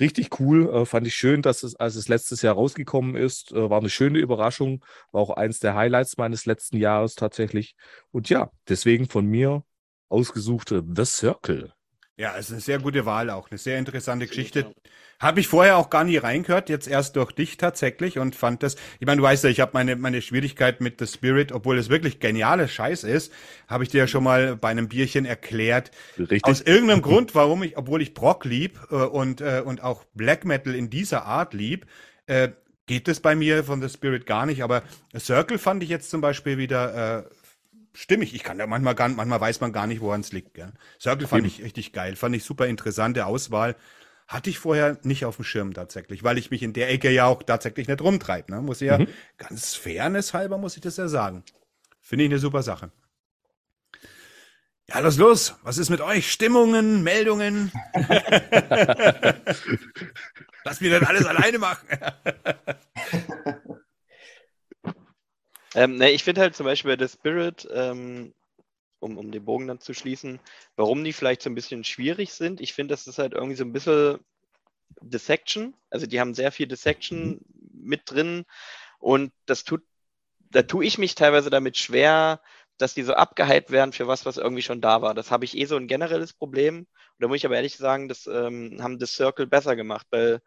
Richtig cool, äh, fand ich schön, dass es, als es letztes Jahr rausgekommen ist, äh, war eine schöne Überraschung, war auch eins der Highlights meines letzten Jahres tatsächlich. Und ja, deswegen von mir ausgesuchte The Circle. Ja, es ist eine sehr gute Wahl auch, eine sehr interessante Geschichte. Habe ich vorher auch gar nie reingehört, jetzt erst durch dich tatsächlich und fand das, ich meine, du weißt ja, ich habe meine, meine Schwierigkeit mit The Spirit, obwohl es wirklich geniale Scheiß ist, habe ich dir ja schon mal bei einem Bierchen erklärt. Richtig. Aus irgendeinem Grund, warum ich, obwohl ich Brock lieb äh, und, äh, und auch Black Metal in dieser Art lieb, äh, geht es bei mir von The Spirit gar nicht, aber Circle fand ich jetzt zum Beispiel wieder äh, stimmig. Ich kann da manchmal gar, manchmal weiß man gar nicht, woran es liegt. Gell? Circle fand ich richtig geil, fand ich super interessante Auswahl. Hatte ich vorher nicht auf dem Schirm tatsächlich, weil ich mich in der Ecke ja auch tatsächlich nicht rumtreibe. Ne? Muss ich ja, mhm. ganz fairness halber muss ich das ja sagen. Finde ich eine super Sache. Ja, los, los. Was ist mit euch? Stimmungen, Meldungen? Lass mich dann alles alleine machen. ähm, ne, ich finde halt zum Beispiel bei The Spirit, ähm, um, um den Bogen dann zu schließen, warum die vielleicht so ein bisschen schwierig sind. Ich finde, das ist halt irgendwie so ein bisschen Dissection. Also die haben sehr viel Dissection mit drin und das tut, da tue ich mich teilweise damit schwer, dass die so abgehypt werden für was, was irgendwie schon da war. Das habe ich eh so ein generelles Problem. Und da muss ich aber ehrlich sagen, das ähm, haben The Circle besser gemacht, weil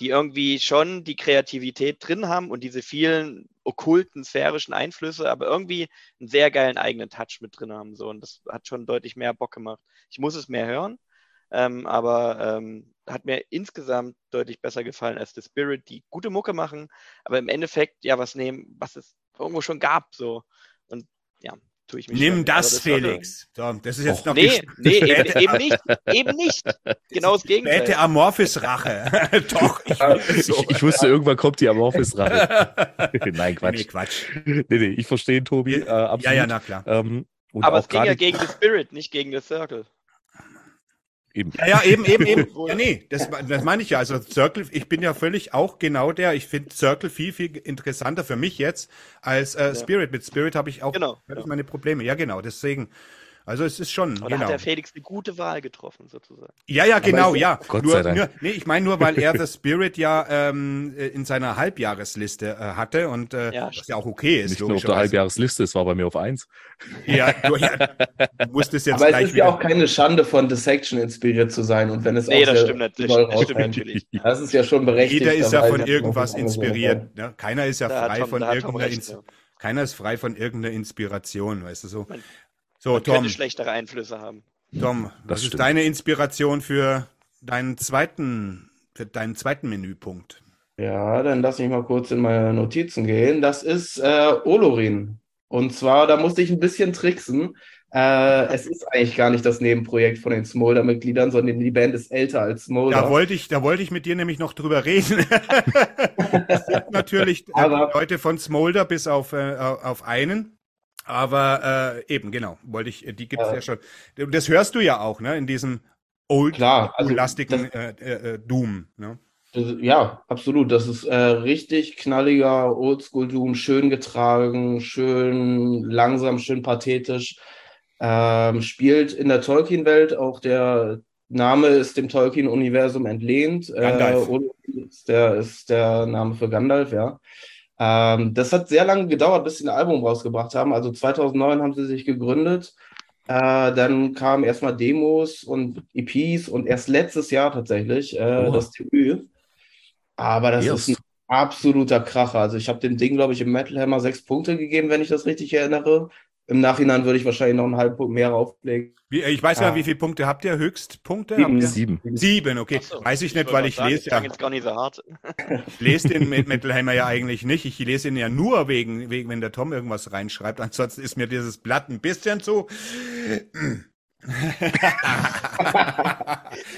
die irgendwie schon die Kreativität drin haben und diese vielen okkulten, sphärischen Einflüsse, aber irgendwie einen sehr geilen eigenen Touch mit drin haben. So. Und das hat schon deutlich mehr Bock gemacht. Ich muss es mehr hören, ähm, aber ähm, hat mir insgesamt deutlich besser gefallen als The Spirit, die gute Mucke machen, aber im Endeffekt ja was nehmen, was es irgendwo schon gab. So. Und ja, tue ich mich. Nimm das, das, Felix. So, das ist jetzt Och, noch nee, nee, eben, eben, nicht. Eben nicht. Genau das Gegenteil. Späte Amorphis-Rache. Doch. Ich, so. ich, ich, wusste, irgendwann kommt die Amorphis-Rache. Nein, Quatsch. Nee, Quatsch. Nee, nee, ich verstehe, Tobi. Äh, absolut. Ja, ja, na klar. Ähm, Aber es ging ja gegen The Spirit, nicht gegen The Circle. Eben. Ja, ja, eben, eben, eben. ja, nee, das, das meine ich ja. Also Circle, ich bin ja völlig auch genau der. Ich finde Circle viel, viel interessanter für mich jetzt als äh, Spirit. Mit Spirit habe ich auch genau, meine Probleme. Ja, genau. Deswegen also es ist schon. Oder genau. hat der Felix eine gute Wahl getroffen, sozusagen. Ja, ja, genau, ja. Gott nur, sei Dank. Nur, nee, ich meine nur, weil er The Spirit ja ähm, in seiner Halbjahresliste äh, hatte und äh, ja, was ja auch okay ist. Nicht nur auf der Halbjahresliste, es war bei mir auf eins. Ja, du, ja, du musstest jetzt Aber gleich es ist ja auch keine Schande, von Dissection inspiriert zu sein und wenn es nee, auch das stimmt natürlich. Das stimmt natürlich. Das ist ja schon berechtigt. Jeder ist ja von irgendwas inspiriert. Ne? Keiner ist ja da frei Tom, von irgendeiner recht, Keiner ist frei von irgendeiner Inspiration, weißt du so. So, Man Tom. könnte schlechtere Einflüsse haben. Tom, was ist deine Inspiration für deinen zweiten, für deinen zweiten Menüpunkt? Ja, dann lass mich mal kurz in meine Notizen gehen. Das ist äh, Olorin. Und zwar, da musste ich ein bisschen tricksen. Äh, es ist eigentlich gar nicht das Nebenprojekt von den Smolder-Mitgliedern, sondern die Band ist älter als Smolder. Da wollte ich, da wollte ich mit dir nämlich noch drüber reden. es sind natürlich äh, Aber, Leute von Smolder bis auf, äh, auf einen. Aber äh, eben, genau, wollte ich, die gibt es ja. ja schon. Das hörst du ja auch, ne, in diesem old, Klar, also lastigen äh, äh, Doom, ne? Ja, absolut. Das ist äh, richtig knalliger Oldschool-Doom, schön getragen, schön langsam, schön pathetisch. Ähm, spielt in der Tolkien-Welt, auch der Name ist dem Tolkien-Universum entlehnt. Gandalf. Äh, ist, der, ist der Name für Gandalf, ja. Ähm, das hat sehr lange gedauert, bis sie ein Album rausgebracht haben. Also 2009 haben sie sich gegründet. Äh, dann kamen erstmal Demos und EPs und erst letztes Jahr tatsächlich äh, Oh. das Debüt. Aber das Erst. ist ein absoluter Kracher. Also ich habe dem Ding, glaube ich, im Metal Hammer sechs Punkte gegeben, wenn ich das richtig erinnere. Im Nachhinein würde ich wahrscheinlich noch einen halben Punkt mehr rauflegen. Wie, ich weiß ja, Ah. wie viele Punkte habt ihr? Höchstpunkte? Sieben. Habt ihr? Sieben. Sieben, okay. So, Weiß ich nicht, weil ich sagen, lese klang ja, jetzt gar nicht so hart. ich lese den Met- Metal Hammer ja eigentlich nicht. Ich lese ihn ja nur wegen, wegen, wenn der Tom irgendwas reinschreibt. Ansonsten ist mir dieses Blatt ein bisschen zu.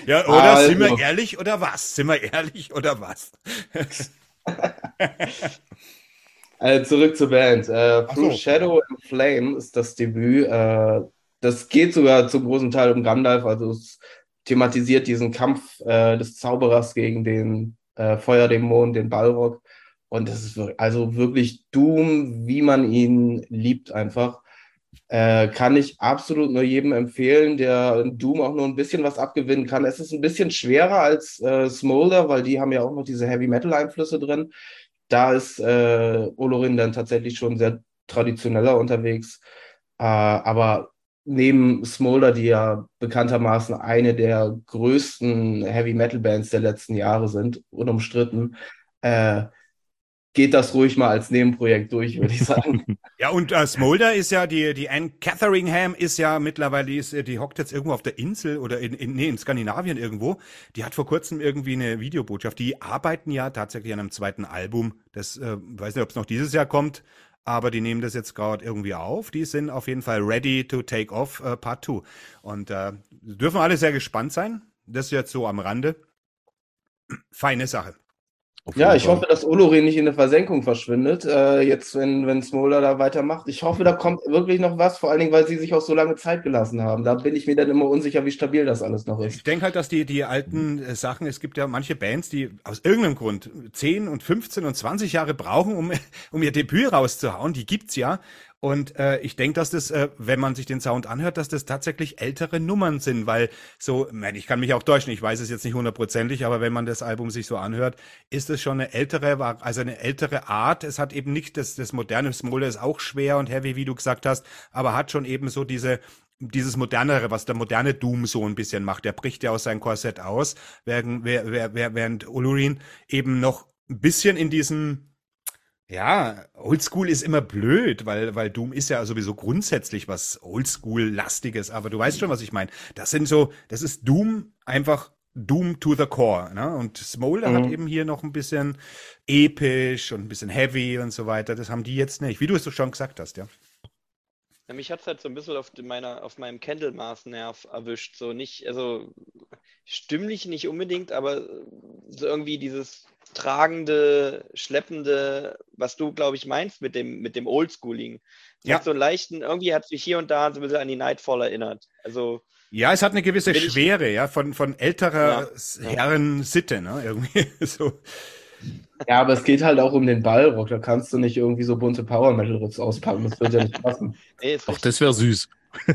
ja, oder Also. sind wir ehrlich oder was? Sind wir ehrlich oder was? Äh, zurück zur Band. Äh, Through so. Shadow and Flame ist das Debüt. Äh, das geht sogar zum großen Teil um Gandalf. Also es thematisiert diesen Kampf äh, des Zauberers gegen den äh, Feuerdämon, den Balrog. Und das ist wirklich, also wirklich Doom, wie man ihn liebt einfach. Äh, kann ich absolut nur jedem empfehlen, der Doom auch nur ein bisschen was abgewinnen kann. Es ist ein bisschen schwerer als äh, Smolder, weil die haben ja auch noch diese Heavy Metal Einflüsse drin. Da ist äh, Olorin dann tatsächlich schon sehr traditioneller unterwegs. Äh, aber neben Smolder, die ja bekanntermaßen eine der größten Heavy Metal Bands der letzten Jahre sind, unumstritten, äh, geht das ruhig mal als Nebenprojekt durch, würde ich sagen. Ja, und äh, Smolder ist ja, die, die Anne Catheringham ist ja mittlerweile, die, ist, äh, die hockt jetzt irgendwo auf der Insel oder in, in, nee, in Skandinavien irgendwo. Die hat vor kurzem irgendwie eine Videobotschaft. Die arbeiten ja tatsächlich an einem zweiten Album. Das, äh, weiß nicht, ob es noch dieses Jahr kommt, aber die nehmen das jetzt gerade irgendwie auf. Die sind auf jeden Fall ready to take off äh, Part 2. Und äh, dürfen alle sehr gespannt sein. Das jetzt so am Rande. Feine Sache. Auf Ja, ich Fall. hoffe, dass Olorin nicht in der Versenkung verschwindet, äh, jetzt, wenn, wenn Smolder da weitermacht. Ich hoffe, da kommt wirklich noch was, vor allen Dingen, weil sie sich auch so lange Zeit gelassen haben. Da bin ich mir dann immer unsicher, wie stabil das alles noch ist. Ich denke halt, dass die, die alten äh, Sachen, es gibt ja manche Bands, die aus irgendeinem Grund 10 und 15 und 20 Jahre brauchen, um, um ihr Debüt rauszuhauen. Die gibt's ja. Und äh, ich denke, dass das, äh, wenn man sich den Sound anhört, dass das tatsächlich ältere Nummern sind, weil so, man, ich kann mich auch täuschen, ich weiß es jetzt nicht hundertprozentig, aber wenn man das Album sich so anhört, ist es schon eine ältere, also eine ältere Art. Es hat eben nicht das, das moderne Smolder ist auch schwer und heavy, wie du gesagt hast, aber hat schon eben so diese dieses modernere, was der moderne Doom so ein bisschen macht. Der bricht ja aus seinem Korsett aus, während, während Ulurin eben noch ein bisschen in diesem ja, Oldschool ist immer blöd, weil, weil Doom ist ja sowieso grundsätzlich was Oldschool-lastiges, aber du weißt schon, was ich meine. Das sind so, das ist Doom einfach Doom to the core, ne? Und Smolder Mhm. hat eben hier noch ein bisschen episch und ein bisschen heavy und so weiter. Das haben die jetzt nicht, wie du es so schon gesagt hast, ja. Ja, mich hat es halt so ein bisschen auf meiner, auf meinem Candlemaß-Nerv erwischt. So nicht, also stimmlich nicht unbedingt, aber so irgendwie dieses tragende, schleppende, was du, glaube ich, meinst mit dem, mit dem Oldschooling. Ja. hat so einen leichten, irgendwie hat es mich hier und da so ein bisschen an die Nightfall erinnert. Also, Ja, es hat eine gewisse Will ich- Schwere, ja, von, von älterer Ja, ja. Herrensitte, ne, irgendwie so. Ja, aber es geht halt auch um den Ballrock. Da kannst du nicht irgendwie so bunte Power-Metal-Riffs auspacken. Das wird ja nicht passen. nee, richtig. das wäre süß.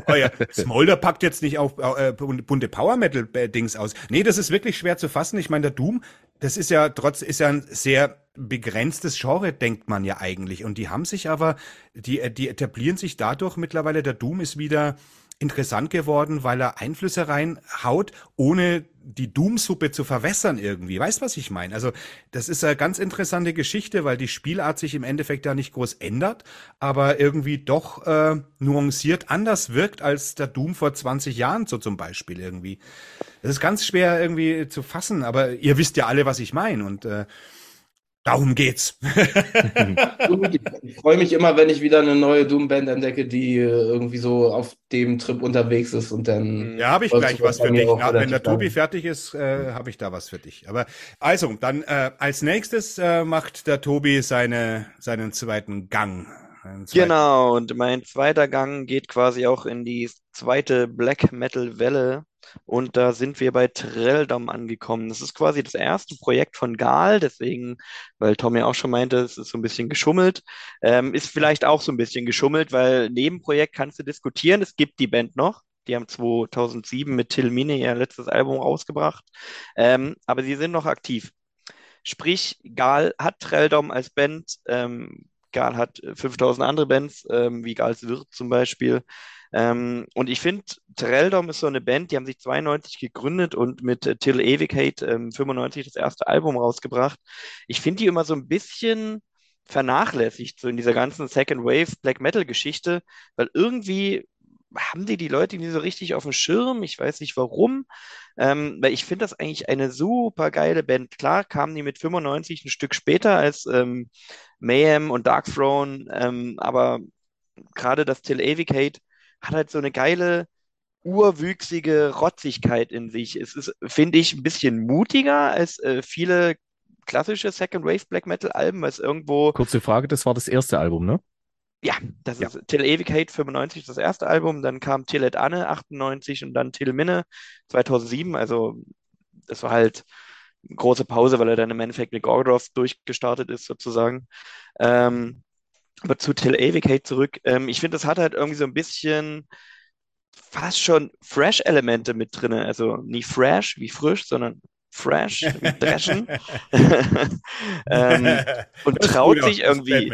Oh ja, Smolder packt jetzt nicht auf äh, bunte Power Metal äh, Dings aus. Nee, das ist wirklich schwer zu fassen. Ich meine, der Doom, das ist ja trotz ist ja ein sehr begrenztes Genre, denkt man ja eigentlich. Und die haben sich aber, die, äh, die etablieren sich dadurch mittlerweile. Der Doom ist wieder interessant geworden, weil er Einflüsse reinhaut, ohne die Doom-Suppe zu verwässern irgendwie. Weißt was ich meine? Also das ist eine ganz interessante Geschichte, weil die Spielart sich im Endeffekt ja nicht groß ändert, aber irgendwie doch äh, nuanciert anders wirkt als der Doom vor 20 Jahren so zum Beispiel irgendwie. Das ist ganz schwer irgendwie zu fassen, aber ihr wisst ja alle, was ich meine und äh, darum geht's. Ich, freue mich immer, wenn ich wieder eine neue Doom-Band entdecke, die äh, irgendwie so auf dem Trip unterwegs ist und dann. Ja, habe ich gleich was für dich. Na, wenn der Tobi fertig ist, äh, habe ich da was für dich. Aber also, dann äh, als nächstes äh, macht der Tobi seine, seinen zweiten Gang. Genau, und mein zweiter Gang geht quasi auch in die zweite Black Metal Welle. Und da sind wir bei Trelldom angekommen. Das ist quasi das erste Projekt von Gal, deswegen, weil Tom ja auch schon meinte, es ist so ein bisschen geschummelt. Ähm, ist vielleicht auch so ein bisschen geschummelt, weil Nebenprojekt kannst du diskutieren. Es gibt die Band noch. Die haben 2007 mit Till Mine ihr letztes Album rausgebracht. Ähm, aber sie sind noch aktiv. Sprich, Gal hat Trelldom als Band. Ähm, Gal hat äh, 5000 andere Bands, ähm, wie Gals Wirt zum Beispiel. Ähm, und ich finde, Tereldom ist so eine Band, die haben sich 92 gegründet und mit äh, Till Ewigkeit ähm, 95 das erste Album rausgebracht. Ich finde die immer so ein bisschen vernachlässigt, so in dieser ganzen Second Wave Black Metal Geschichte, weil irgendwie haben die die Leute nie so richtig auf dem Schirm. Ich weiß nicht warum, ähm, weil ich finde das eigentlich eine super geile Band. Klar kamen die mit 95 ein Stück später als ähm, Mayhem und Dark Throne, ähm, aber gerade das Till Ewigkeit hat halt so eine geile urwüchsige Rotzigkeit in sich. Es ist, finde ich, ein bisschen mutiger als äh, viele klassische Second Wave Black Metal Alben, es irgendwo. Kurze Frage, das war das erste Album, ne? Ja, das ja. ist Till Ewigkeit 95, das erste Album, dann kam Till et Anne 98 und dann Till Minne 2007, also das war halt eine große Pause, weil er dann im Endeffekt mit Gorgoroth durchgestartet ist sozusagen. Ähm, aber zu Till Ewigkeit zurück, ähm, ich finde, das hat halt irgendwie so ein bisschen fast schon Fresh-Elemente mit drin, also nie fresh wie frisch, sondern fresh wie dreschen ähm, und traut sich irgendwie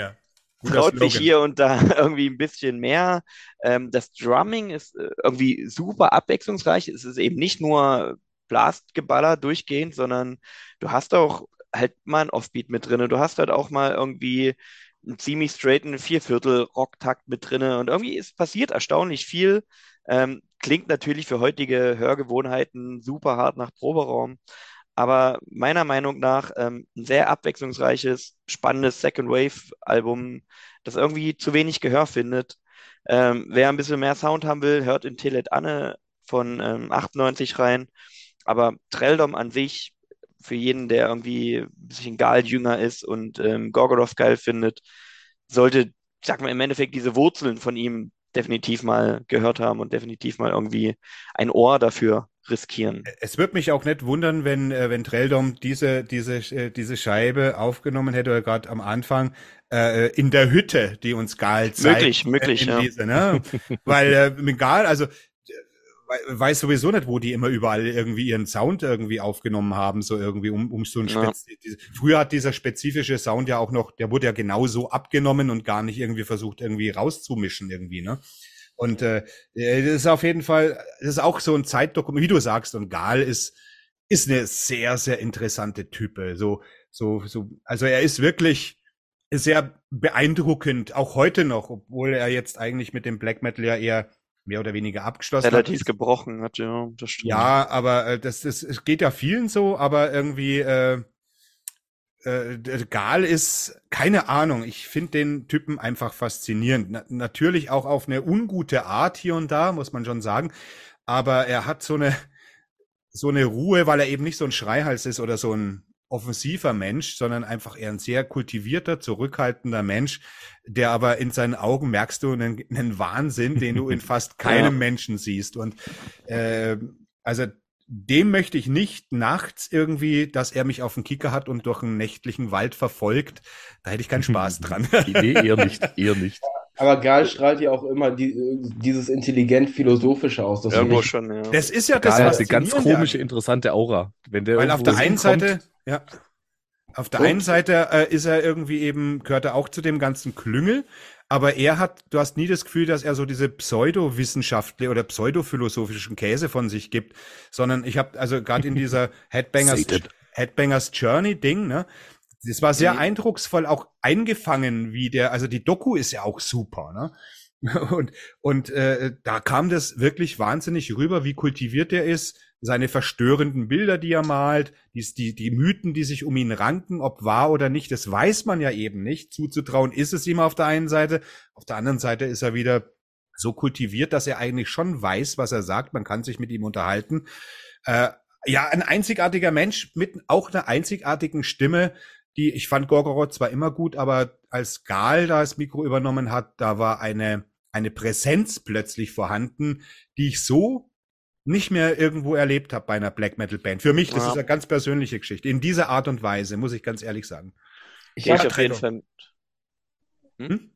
traut sich hier und da irgendwie ein bisschen mehr. Ähm, das Drumming ist äh, irgendwie super abwechslungsreich. Es ist eben nicht nur Blastgeballer durchgehend, sondern du hast auch halt mal ein Offbeat mit drin. Du hast halt auch mal irgendwie einen ziemlich straighten Vierviertel-Rocktakt mit drin. Und irgendwie ist passiert erstaunlich viel. Ähm, klingt natürlich für heutige Hörgewohnheiten super hart nach Proberaum aber meiner Meinung nach ähm, ein sehr abwechslungsreiches, spannendes Second Wave-Album, das irgendwie zu wenig Gehör findet. Ähm, wer ein bisschen mehr Sound haben will, hört in Telet Anne von ähm, 98 rein. Aber Treldom an sich, für jeden, der irgendwie ein bisschen Gal jünger ist und ähm, Gorgoroth geil findet, sollte, sag mal, im Endeffekt diese Wurzeln von ihm definitiv mal gehört haben und definitiv mal irgendwie ein Ohr dafür riskieren. Es würde mich auch nicht wundern, wenn, äh, wenn Treldom diese, diese, äh, diese Scheibe aufgenommen hätte oder gerade am Anfang äh, in der Hütte, die uns Gal zeigt. Möglich, möglich, ja. Diese, ne? Weil äh, mit Gal, also weiß sowieso nicht, wo die immer überall irgendwie ihren Sound irgendwie aufgenommen haben, so irgendwie um, um so ein ja. Früher hat dieser spezifische Sound ja auch noch, der wurde ja genau so abgenommen und gar nicht irgendwie versucht, irgendwie rauszumischen irgendwie, ne? Und äh, das ist auf jeden Fall, das ist auch so ein Zeitdokument, wie du sagst, und Gal ist, ist eine sehr, sehr interessante Type. So, so, so, also er ist wirklich sehr beeindruckend, auch heute noch, obwohl er jetzt eigentlich mit dem Black Metal ja eher mehr oder weniger abgeschlossen Relativ hat. gebrochen hat, ja, das stimmt. Ja, aber äh, das, das, es geht ja vielen so, aber irgendwie äh, äh, Gal ist, keine Ahnung, ich finde den Typen einfach faszinierend. Na, natürlich auch auf eine ungute Art hier und da, muss man schon sagen. Aber er hat so eine, so eine Ruhe, weil er eben nicht so ein Schreihals ist oder so ein offensiver Mensch, sondern einfach eher ein sehr kultivierter, zurückhaltender Mensch, der aber in seinen Augen merkst du einen, einen Wahnsinn, den du in fast keinem ja. Menschen siehst. Und äh, also dem möchte ich nicht nachts irgendwie, dass er mich auf den Kicker hat und durch einen nächtlichen Wald verfolgt. Da hätte ich keinen Spaß dran. nee, eher nicht, eher nicht. Aber Gal strahlt ja auch immer die, dieses intelligent-philosophische aus. Das Irgendwo schon, ja. Das ist ja das, Gal hat eine ganz komische, interessante Aura. Wenn der Weil auf der einen Seite, ja, auf der und? einen Seite äh, ist er irgendwie eben, gehört er auch zu dem ganzen Klüngel, aber er hat, du hast nie das Gefühl, dass er so diese pseudowissenschaftliche oder pseudophilosophischen Käse von sich gibt, sondern ich habe also gerade in dieser Headbangers, Headbangers Journey Ding, ne, das war sehr mhm. eindrucksvoll auch eingefangen, wie der, also die Doku ist ja auch super, ne? Und, und äh, da kam das wirklich wahnsinnig rüber, wie kultiviert er ist, seine verstörenden Bilder, die er malt, die, die, die Mythen, die sich um ihn ranken, ob wahr oder nicht, das weiß man ja eben nicht. Zuzutrauen ist es ihm auf der einen Seite, auf der anderen Seite ist er wieder so kultiviert, dass er eigentlich schon weiß, was er sagt. Man kann sich mit ihm unterhalten. Äh, ja, ein einzigartiger Mensch mit auch einer einzigartigen Stimme, die ich fand Gorgoroth zwar immer gut, aber als Gal da das Mikro übernommen hat, da war eine eine Präsenz plötzlich vorhanden, die ich so nicht mehr irgendwo erlebt habe bei einer Black Metal Band. Für mich, das ja. ist eine ganz persönliche Geschichte. In dieser Art und Weise, muss ich ganz ehrlich sagen. Ich gehe auf jeden Fall mit. Hm? hm?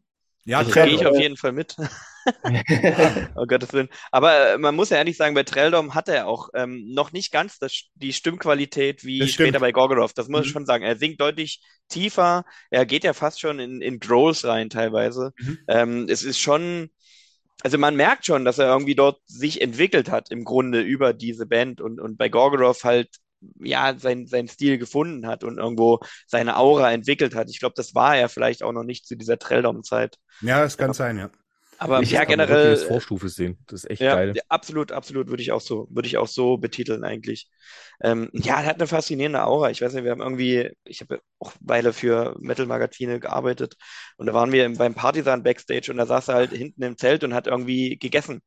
Ja, ich gehe ich auf jeden Fall mit. oh Gottes Willen. Aber äh, man muss ja ehrlich sagen, bei Treldom hat er auch ähm, noch nicht ganz das, die Stimmqualität wie das später bei Gorgoroth. Das muss mhm. ich schon sagen. Er singt deutlich tiefer. Er geht ja fast schon in, in Growls rein teilweise. Mhm. Ähm, es ist schon also man merkt schon, dass er irgendwie dort sich entwickelt hat im Grunde über diese Band und, und bei Gorgoroth halt ja sein, sein Stil gefunden hat und irgendwo seine Aura entwickelt hat. Ich glaube, das war er vielleicht auch noch nicht zu dieser Trelldom-Zeit. Ja, es kann ja. sein, ja. Aber ich ja, generell. Das Vorstufe sehen. Das ist echt ja, geil. absolut, absolut, würde ich auch so, würde ich auch so betiteln eigentlich. Ähm, ja, er hat eine faszinierende Aura. Ich weiß nicht, wir haben irgendwie, ich habe auch Weile für Metal-Magazine gearbeitet und da waren wir beim Partisan Backstage und da saß er halt hinten im Zelt und hat irgendwie gegessen.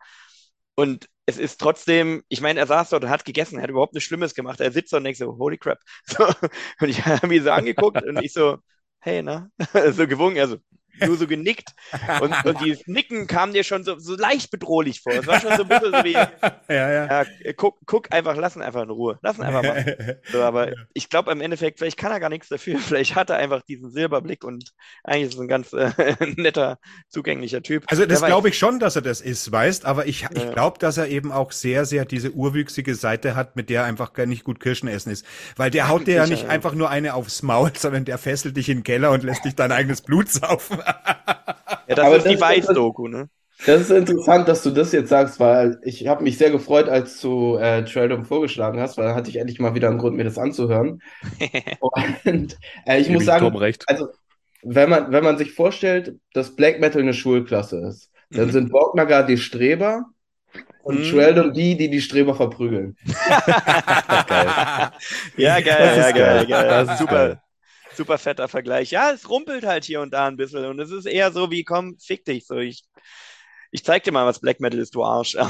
Und es ist trotzdem, ich meine, er saß dort und hat gegessen, er hat überhaupt nichts Schlimmes gemacht. Er sitzt und denkt so, holy crap. So, und ich habe ihn so angeguckt und ich so, hey, na? so gewungen, also nur so genickt. Und, und dieses Nicken kam dir schon so, so leicht bedrohlich vor. Es war schon so ein bisschen so wie, ja, ja. ja guck, guck einfach, lassen einfach in Ruhe. Lassen einfach mal. So, aber ich glaube im Endeffekt, vielleicht kann er gar nichts dafür. Vielleicht hat er einfach diesen Silberblick und eigentlich ist es ein ganz äh, netter, zugänglicher Typ. Also das glaube ich schon, dass er das ist, weißt, aber ich, ich glaube, dass er eben auch sehr, sehr diese urwüchsige Seite hat, mit der einfach gar nicht gut Kirschen essen ist. Weil der haut dir ja nicht einfach nur eine aufs Maul, sondern der fesselt dich in den Keller und lässt dich dein eigenes Blut saufen. Ja, das Aber ist das die Weiß-Doku, ne? Das ist interessant, dass du das jetzt sagst, weil ich habe mich sehr gefreut, als du äh, Traildom vorgeschlagen hast, weil dann hatte ich endlich mal wieder einen Grund, mir das anzuhören. Und äh, ich muss sagen, also wenn man, wenn man sich vorstellt, dass Black Metal eine Schulklasse ist, dann mhm. sind Borgnagar die Streber und mhm. Traildom die, die die Streber verprügeln. geil. Ja, geil, ja, geil, geil. geil. Das ist super. Geil super fetter Vergleich. Ja, es rumpelt halt hier und da ein bisschen und es ist eher so wie, komm, fick dich. So, ich, ich zeig dir mal, was Black Metal ist, du Arsch. ja,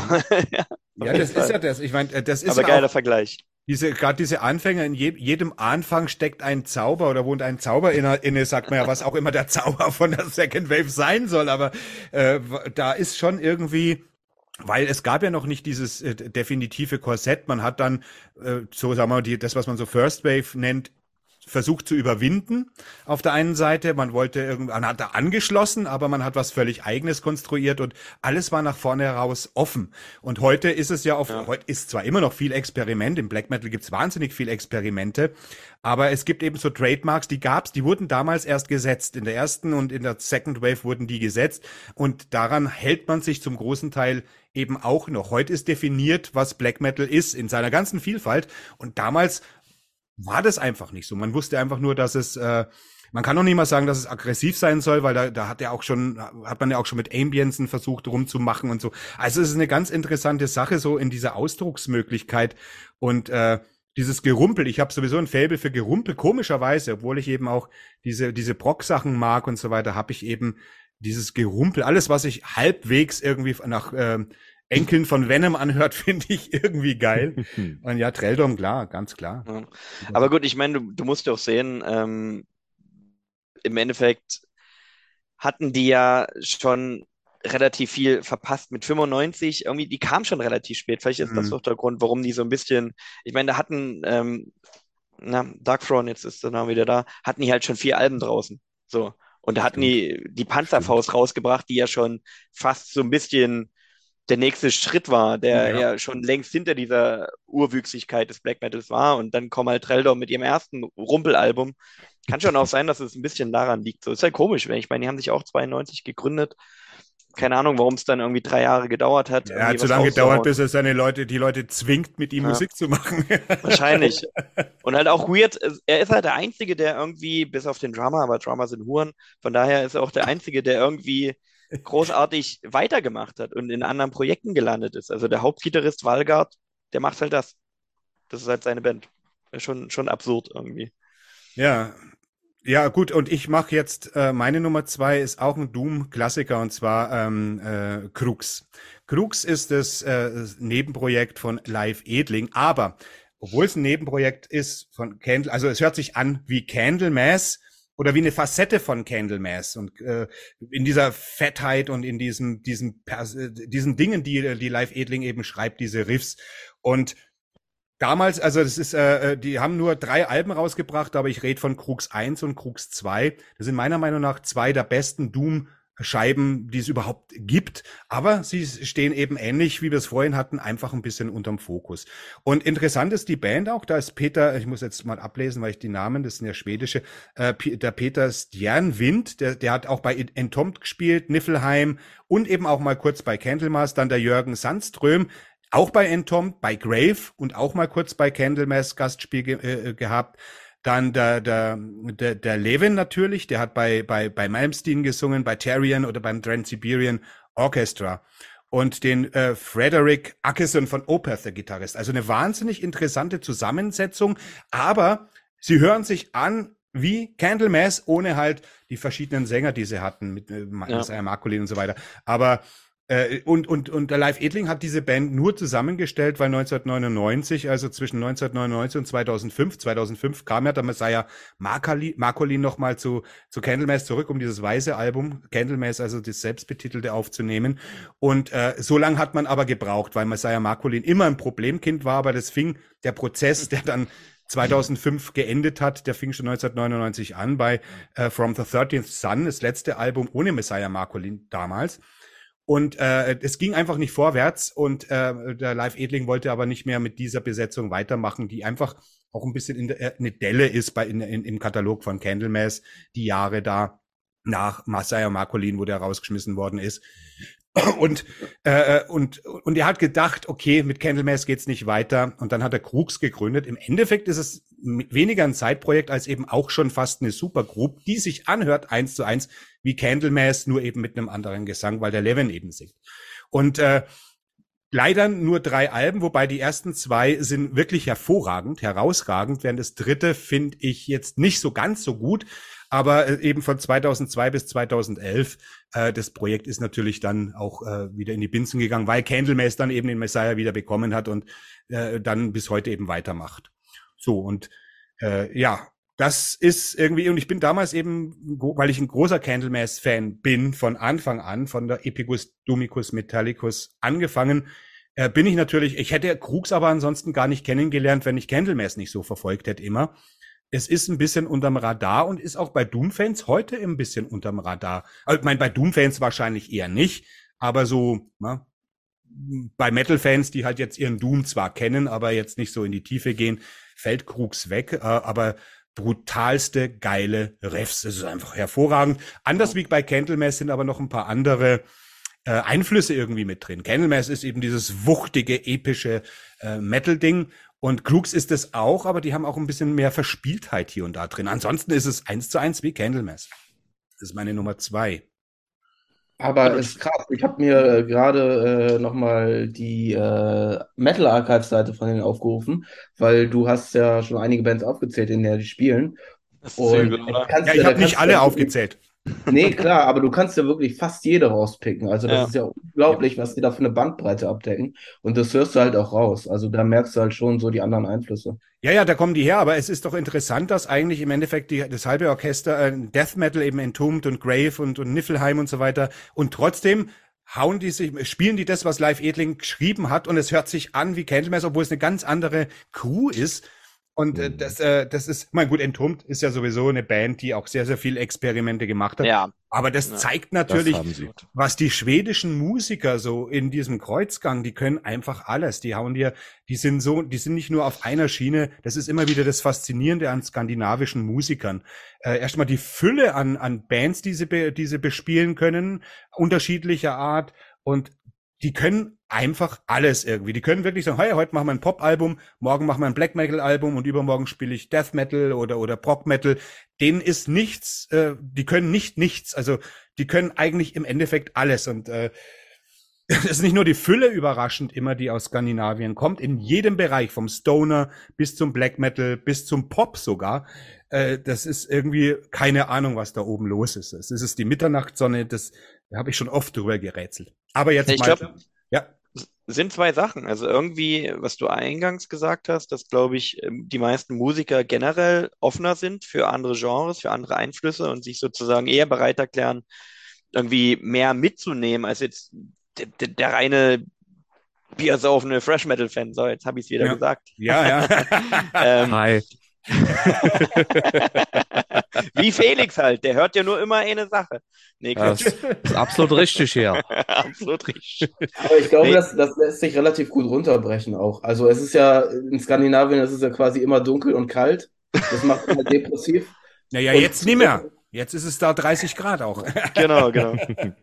ja das Fall. ist ja das. Ich meine, äh, das ist Aber ja geiler Vergleich. Diese, gerade diese Anfänger, in je, jedem Anfang steckt ein Zauber oder wohnt ein Zauber inne, inne, sagt man ja, was auch immer der Zauber von der Second Wave sein soll. Aber äh, da ist schon irgendwie, weil es gab ja noch nicht dieses äh, definitive Korsett. Man hat dann äh, so, sagen wir mal, die, das, was man so First Wave nennt, versucht zu überwinden. Auf der einen Seite, man wollte irgendwann hat da angeschlossen, aber man hat was völlig eigenes konstruiert und alles war nach vorne heraus offen. Und heute ist es ja auf, ja. heute ist zwar immer noch viel Experiment, im Black Metal gibt's wahnsinnig viel Experimente, aber es gibt eben so Trademarks, die gab's, die wurden damals erst gesetzt. In der ersten und in der Second Wave wurden die gesetzt und daran hält man sich zum großen Teil eben auch noch. Heute ist definiert, was Black Metal ist in seiner ganzen Vielfalt und damals war das einfach nicht so. Man wusste einfach nur, dass es, äh, man kann noch nicht mal sagen, dass es aggressiv sein soll, weil da, da hat er auch schon, hat man ja auch schon mit Ambienzen versucht rumzumachen und so. Also es ist eine ganz interessante Sache so in dieser Ausdrucksmöglichkeit und äh, dieses Gerumpel, ich habe sowieso ein Faible für Gerumpel, komischerweise, obwohl ich eben auch diese, diese Brock-Sachen mag und so weiter, habe ich eben dieses Gerumpel, alles, was ich halbwegs irgendwie nach äh, Enkeln von Venom anhört, finde ich irgendwie geil. Und ja, Treldom, klar, ganz klar. Ja. Aber gut, ich meine, du, du musst ja auch sehen, ähm, im Endeffekt hatten die ja schon relativ viel verpasst mit 95. Irgendwie, die kam schon relativ spät. Vielleicht ist mhm. das auch der Grund, warum die so ein bisschen, ich meine, da hatten, ähm, na, Darkthrone, jetzt ist der Name wieder da, hatten die halt schon vier Alben draußen. So. Und da hatten die die Panzerfaust Stimmt. rausgebracht, die ja schon fast so ein bisschen der nächste Schritt war, der ja. ja. schon längst hinter dieser Urwüchsigkeit des Black Metals war. Und dann kommen halt Treldor mit ihrem ersten Rumpelalbum. Kann schon auch sein, dass es ein bisschen daran liegt. So ist halt komisch, wenn ich meine, die haben sich auch 92 gegründet. Keine Ahnung, warum es dann irgendwie drei Jahre gedauert hat. Ja, hat so lange gedauert, bis er seine Leute, die Leute zwingt, mit ihm ja. Musik zu machen. Wahrscheinlich. Und halt auch weird, er ist halt der Einzige, der irgendwie, bis auf den Drummer, aber Drummer sind Huren, von daher ist er auch der Einzige, der irgendwie großartig weitergemacht hat und in anderen Projekten gelandet ist. Also der Hauptgitarrist Valgard, der macht halt das. Das ist halt seine Band. Schon, schon absurd irgendwie. Ja, ja, gut, und ich mache jetzt, äh, meine Nummer zwei ist auch ein Doom-Klassiker und zwar ähm, äh, Krux. Krux ist das äh, Nebenprojekt von Live Edling, aber obwohl es ein Nebenprojekt ist von Candle, also es hört sich an wie Candlemass, oder wie eine Facette von Candlemass und äh, in dieser Fettheit und in diesem diesen diesen Dingen, die die Live Edling eben schreibt, diese Riffs und damals, also das ist, äh, äh, die haben nur drei Alben rausgebracht, aber ich rede von Krux 1 und Krux 2. Das sind meiner Meinung nach zwei der besten Doom Scheiben, die es überhaupt gibt. Aber sie stehen eben ähnlich, wie wir es vorhin hatten, einfach ein bisschen unterm Fokus. Und interessant ist die Band auch, da ist Peter, ich muss jetzt mal ablesen, weil ich die Namen, das sind ja schwedische, äh, der Peter Stjernwind, der, der hat auch bei Entombed gespielt, Niffelheim und eben auch mal kurz bei Candlemas, dann der Jürgen Sandström, auch bei Entombed, bei Grave und auch mal kurz bei Candlemas Gastspiel ge äh, gehabt. Dann der, der, der, der Levin natürlich, der hat bei, bei, bei Malmsteen gesungen, bei Terrian oder beim Trans-Siberian Orchestra. Und den äh, Frederick Ackerson von Opeth, der Gitarrist. Also eine wahnsinnig interessante Zusammensetzung, aber sie hören sich an wie Candlemass, ohne halt die verschiedenen Sänger, die sie hatten, mit äh, ja. Markolin und so weiter. Aber äh, und, und, und der Live Edling hat diese Band nur zusammengestellt, weil 1999, also zwischen 1999 und 2005, 2005 kam ja der Messiah Marcolin nochmal zu, zu Candlemass zurück, um dieses weiße Album, Candlemass, also das selbstbetitelte aufzunehmen. Und äh, so lange hat man aber gebraucht, weil Messiah Marcolin immer ein Problemkind war, aber das fing der Prozess, der dann 2005 geendet hat, der fing schon 1999 an bei äh, From the 13th Sun, das letzte Album ohne Messiah Marcolin damals. Und äh, es ging einfach nicht vorwärts und äh, der Live Edling wollte aber nicht mehr mit dieser Besetzung weitermachen, die einfach auch ein bisschen in der, äh, eine Delle ist bei in, in, im Katalog von Candlemass, die Jahre da nach Masaya Marcolin, wo der rausgeschmissen worden ist. Und, äh, und, und er hat gedacht, okay, mit Candlemass geht's nicht weiter. Und dann hat er Krux gegründet. Im Endeffekt ist es weniger ein Zeitprojekt als eben auch schon fast eine Supergroup, die sich anhört eins zu eins wie Candlemass, nur eben mit einem anderen Gesang, weil der Levin eben singt. Und äh, leider nur drei Alben, wobei die ersten zwei sind wirklich hervorragend, herausragend, während das dritte finde ich jetzt nicht so ganz so gut aber äh, eben von 2002 bis 2011. Äh, das Projekt ist natürlich dann auch äh, wieder in die Binsen gegangen, weil Candlemass dann eben den Messiah wieder bekommen hat und äh, dann bis heute eben weitermacht. So und äh, ja, das ist irgendwie, und ich bin damals eben, weil ich ein großer Candlemass-Fan bin, von Anfang an, von der Epicus Dumicus Metallicus angefangen, äh, bin ich natürlich, ich hätte Krugs aber ansonsten gar nicht kennengelernt, wenn ich Candlemass nicht so verfolgt hätte immer es ist ein bisschen unterm Radar und ist auch bei Doom-Fans heute ein bisschen unterm Radar. Also, ich meine, bei Doom-Fans wahrscheinlich eher nicht, aber so, na, ne, bei Metal-Fans, die halt jetzt ihren Doom zwar kennen, aber jetzt nicht so in die Tiefe gehen, fällt Krugs weg, äh, aber brutalste geile Refs. Das ist einfach hervorragend. Anders wie bei Candlemass sind aber noch ein paar andere äh, Einflüsse irgendwie mit drin. Candlemass ist eben dieses wuchtige, epische äh, Metal-Ding und Krux ist es auch, aber die haben auch ein bisschen mehr Verspieltheit hier und da drin. Ansonsten ist es eins zu eins wie Candlemass. Das ist meine Nummer zwei. Aber es ist krass. Ich habe mir äh, gerade äh, nochmal die äh, Metal Archive-Seite von denen aufgerufen, weil du hast ja schon einige Bands aufgezählt, in der die spielen. Das ist und übel, oder? Ja, ich habe nicht alle aufgezählt. Nee, klar, aber du kannst ja wirklich fast jede rauspicken. Also das ja. ist ja unglaublich, was die da für eine Bandbreite abdecken. Und das hörst du halt auch raus. Also da merkst du halt schon so die anderen Einflüsse. Ja, ja, da kommen die her, aber es ist doch interessant, dass eigentlich im Endeffekt die, das halbe Orchester äh, Death Metal eben Entombed und Grave und, und Niffelheim und so weiter und trotzdem hauen die sich, spielen die das, was Live Edling geschrieben hat und es hört sich an wie Candlemass, obwohl es eine ganz andere Crew ist und äh, mhm. das, äh, das ist, mein gut, Entombed ist ja sowieso eine Band, die auch sehr, sehr viele Experimente gemacht hat. Ja. Aber das ja. zeigt natürlich, das was die schwedischen Musiker so in diesem Kreuzgang, die können einfach alles. Die hauen dir, die sind so, die sind nicht nur auf einer Schiene. Das ist immer wieder das Faszinierende an skandinavischen Musikern. Äh, erstmal die Fülle an, an Bands, die sie, be, die sie bespielen können, unterschiedlicher Art. Und die können einfach alles irgendwie. Die können wirklich sagen, hey, heute machen wir ein Pop-Album, morgen machen wir ein Black Metal-Album und übermorgen spiele ich Death Metal oder, oder Prog Metal. Denen ist nichts, äh, die können nicht nichts. Also die können eigentlich im Endeffekt alles. Und äh, es ist nicht nur die Fülle überraschend immer, die aus Skandinavien kommt, in jedem Bereich, vom Stoner bis zum Black Metal, bis zum Pop sogar. Äh, das ist irgendwie keine Ahnung, was da oben los ist. Es ist die Mitternachtssonne, das da habe ich schon oft drüber gerätselt. Aber jetzt ich mal. Glaub, ja. Sind zwei Sachen. Also irgendwie, was du eingangs gesagt hast, dass, glaube ich, ähm, die meisten Musiker generell offener sind für andere Genres, für andere Einflüsse und sich sozusagen eher bereit erklären, irgendwie mehr mitzunehmen, als jetzt der, der, der reine biersaufende Fresh Metal Fan. So, jetzt habe ich es wieder ja. gesagt. Ja, ja. ähm, Hi. Wie Felix halt, der hört ja nur immer eine Sache. Nee, Das ist absolut richtig, ja. absolut richtig. Aber ich glaube, Nee. das, das lässt sich relativ gut runterbrechen auch. Also es ist ja, in Skandinavien ist es ja quasi immer dunkel und kalt. Das macht immer depressiv. Naja, Und jetzt nicht mehr. Jetzt ist es da 30 Grad auch. Genau, genau.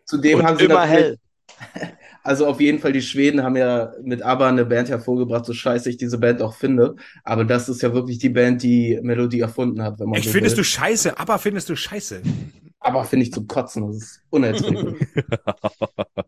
Zudem haben Und sie immer hell. Also auf jeden Fall, die Schweden haben ja mit ABBA eine Band hervorgebracht, so scheiße ich diese Band auch finde. Aber das ist ja wirklich die Band, die Melodie erfunden hat, wenn man Ich so findest du will. scheiße, aber findest du scheiße. Aber finde ich zum Kotzen, das ist unerträglich.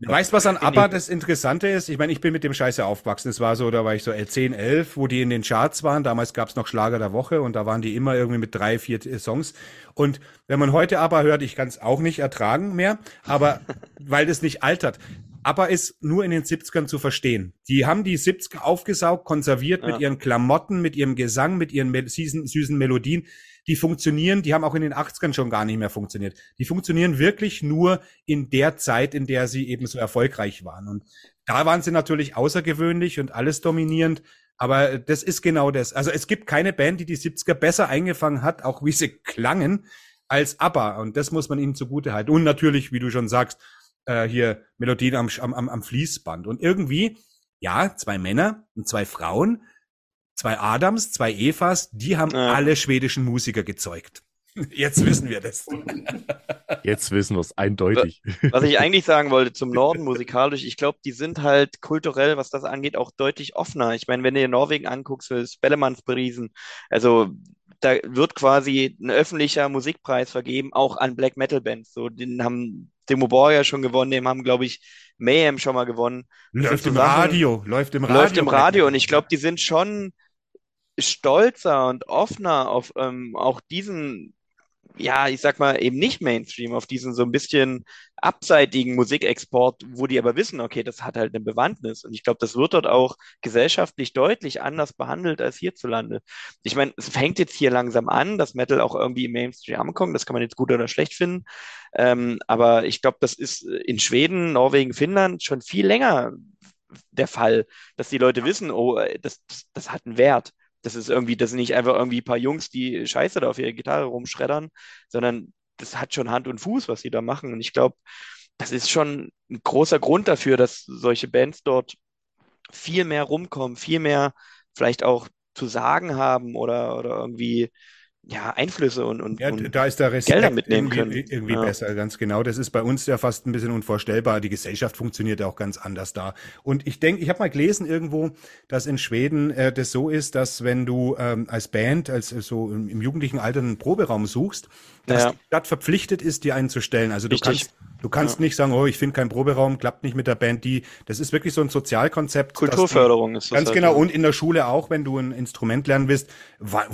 Du weißt, was an ABBA das Interessante ist? Ich meine, ich bin mit dem Scheiße aufgewachsen. Es war so, da war ich so 10, 11, wo die in den Charts waren. Damals gab's noch Schlager der Woche und da waren die immer irgendwie mit drei, vier äh, Songs. Und wenn man heute ABBA hört, ich kann es auch nicht ertragen mehr, aber weil das nicht altert. ABBA ist nur in den 70ern zu verstehen. Die haben die 70er aufgesaugt, konserviert mit Ja. ihren Klamotten, mit ihrem Gesang, mit ihren mel- süßen, süßen Melodien. Die funktionieren, die haben auch in den 80ern schon gar nicht mehr funktioniert. Die funktionieren wirklich nur in der Zeit, in der sie eben so erfolgreich waren. Und da waren sie natürlich außergewöhnlich und alles dominierend. Aber das ist genau das. Also es gibt keine Band, die die 70er besser eingefangen hat, auch wie sie klangen, als ABBA. Und das muss man ihnen zugute halten. Und natürlich, wie du schon sagst, äh, hier Melodien am, am, am am Fließband. Und irgendwie, ja, zwei Männer und zwei Frauen, zwei Adams, zwei Evas, die haben Ja. alle schwedischen Musiker gezeugt. Jetzt wissen wir das. Jetzt wissen wir es eindeutig. Was ich eigentlich sagen wollte zum Norden musikalisch, ich glaube, die sind halt kulturell, was das angeht, auch deutlich offener. Ich meine, wenn du dir Norwegen anguckst, das Spellemannspriesen, also da wird quasi ein öffentlicher Musikpreis vergeben, auch an Black Metal Bands. So, den haben Demo Borgia schon gewonnen, dem haben, glaube ich, Mayhem schon mal gewonnen. Läuft sind im Sachen- Radio, läuft im Radio. Läuft im Radio und ich glaube, die sind schon stolzer und offener auf ähm, auch diesen, ja, ich sag mal, eben nicht Mainstream, auf diesen so ein bisschen abseitigen Musikexport, wo die aber wissen, okay, das hat halt eine Bewandtnis. Und ich glaube, das wird dort auch gesellschaftlich deutlich anders behandelt als hierzulande. Ich meine, es fängt jetzt hier langsam an, dass Metal auch irgendwie im Mainstream ankommt. Das kann man jetzt gut oder schlecht finden. Ähm, aber ich glaube, das ist in Schweden, Norwegen, Finnland schon viel länger der Fall, dass die Leute wissen, oh, äh, das, das, das hat einen Wert. Das ist irgendwie, das sind nicht einfach irgendwie ein paar Jungs, die Scheiße da auf ihrer Gitarre rumschreddern, sondern das hat schon Hand und Fuß, was sie da machen. Und ich glaube, das ist schon ein großer Grund dafür, dass solche Bands dort viel mehr rumkommen, viel mehr vielleicht auch zu sagen haben oder, oder irgendwie ja, Einflüsse und, und, Ja, und da ist der Respekt Gelder mitnehmen irgendwie, können. irgendwie Ja. besser, ganz genau. Das ist bei uns ja fast ein bisschen unvorstellbar. Die Gesellschaft funktioniert ja auch ganz anders da. Und ich denke, ich habe mal gelesen irgendwo, dass in Schweden äh, das so ist, dass wenn du ähm, als Band, als äh, so im, im jugendlichen Alter einen Proberaum suchst, dass Ja. die Stadt verpflichtet ist, dir einen zu stellen. Also du Richtig. kannst, du kannst nicht sagen, oh, ich finde keinen Proberaum, klappt nicht mit der Band. Die, das ist wirklich so ein Sozialkonzept. Kulturförderung ist das Ganz halt, genau. ja. Und in der Schule auch, wenn du ein Instrument lernen willst,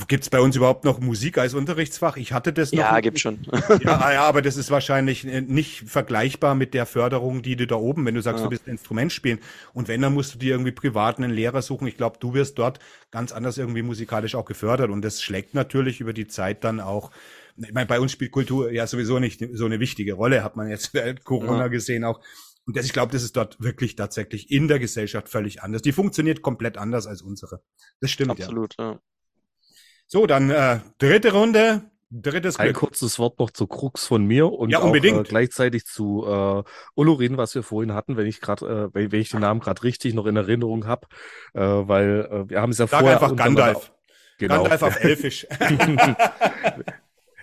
gibt es bei uns überhaupt noch Musik als Unterrichtsfach? Ich hatte das noch. Ja, gibt schon. Ja, ah ja, aber das ist wahrscheinlich äh, nicht vergleichbar mit der Förderung, die du da oben, wenn du sagst, Ja. du willst ein Instrument spielen. Und wenn, dann musst du dir irgendwie privat einen Lehrer suchen. Ich glaube, du wirst dort ganz anders irgendwie musikalisch auch gefördert. Und das schlägt natürlich über die Zeit dann auch. Ich meine, bei uns spielt Kultur ja sowieso nicht so eine wichtige Rolle, hat man jetzt während Corona Ja. gesehen auch. Und das, ich glaube, das ist dort wirklich tatsächlich in der Gesellschaft völlig anders. Die funktioniert komplett anders als unsere. Das stimmt, ja. Absolut, ja. So, dann äh, dritte Runde, drittes Ein Glück. kurzes Wort noch zu Krux von mir und Ja, auch unbedingt. äh, gleichzeitig zu äh, Olorin, was wir vorhin hatten, wenn ich gerade, äh, wenn, wenn ich den Namen gerade richtig noch in Erinnerung habe, äh, weil äh, wir haben es ja Sag vorher einfach Gandalf. Genau. Gandalf auf Elfisch.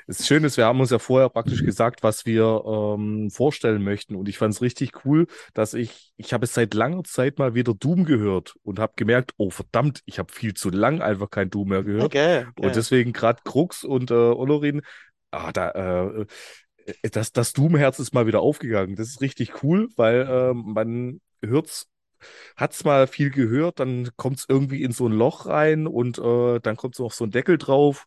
Das Schöne ist, wir haben uns ja vorher praktisch gesagt, was wir ähm, vorstellen möchten. Und ich fand es richtig cool, dass ich, ich habe seit langer Zeit mal wieder Doom gehört und habe gemerkt, oh verdammt, ich habe viel zu lang einfach kein Doom mehr gehört. Okay, okay. Und deswegen gerade Krux und äh, Olorin, ah, da, äh, äh, das, das Doom-Herz ist mal wieder aufgegangen. Das ist richtig cool, weil ähm, man hört's, hat's mal viel gehört, dann kommt's irgendwie in so ein Loch rein und äh, dann kommt noch so ein Deckel drauf.